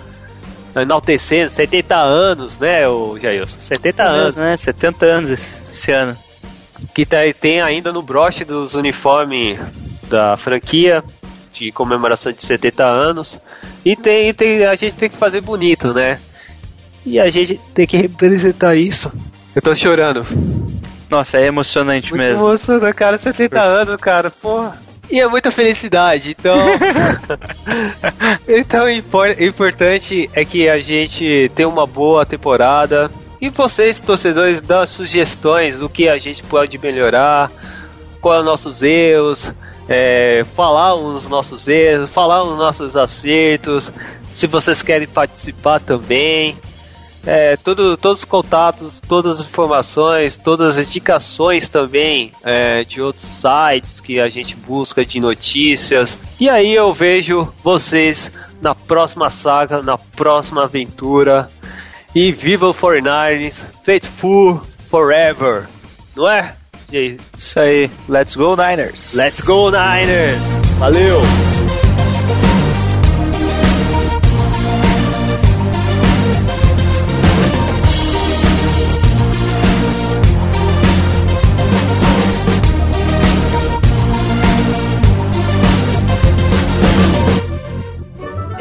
enaltecendo 70 anos, né, o Jailson? 70 anos né? 70 anos esse, esse ano. que tá, tem ainda no broche dos uniformes da franquia de comemoração de 70 anos. E tem, tem, a gente tem que fazer bonito, né? E a gente tem que representar isso. Eu tô chorando. Nossa, é emocionante Muito mesmo. emocionante, cara. 70 anos, cara, porra. E é muita felicidade, então. então, o impor- importante é que a gente tenha uma boa temporada. E vocês, torcedores, dão sugestões do que a gente pode melhorar, quais os nossos erros, é, falar os nossos erros, falar os nossos acertos. Se vocês querem participar também. É, tudo, todos os contatos, todas as informações, todas as indicações também é, de outros sites que a gente busca de notícias. E aí eu vejo vocês na próxima saga, na próxima aventura. E viva o 49ers, faithful forever. Não é? Isso aí. Let's go, Niners. Let's go Niners! Valeu!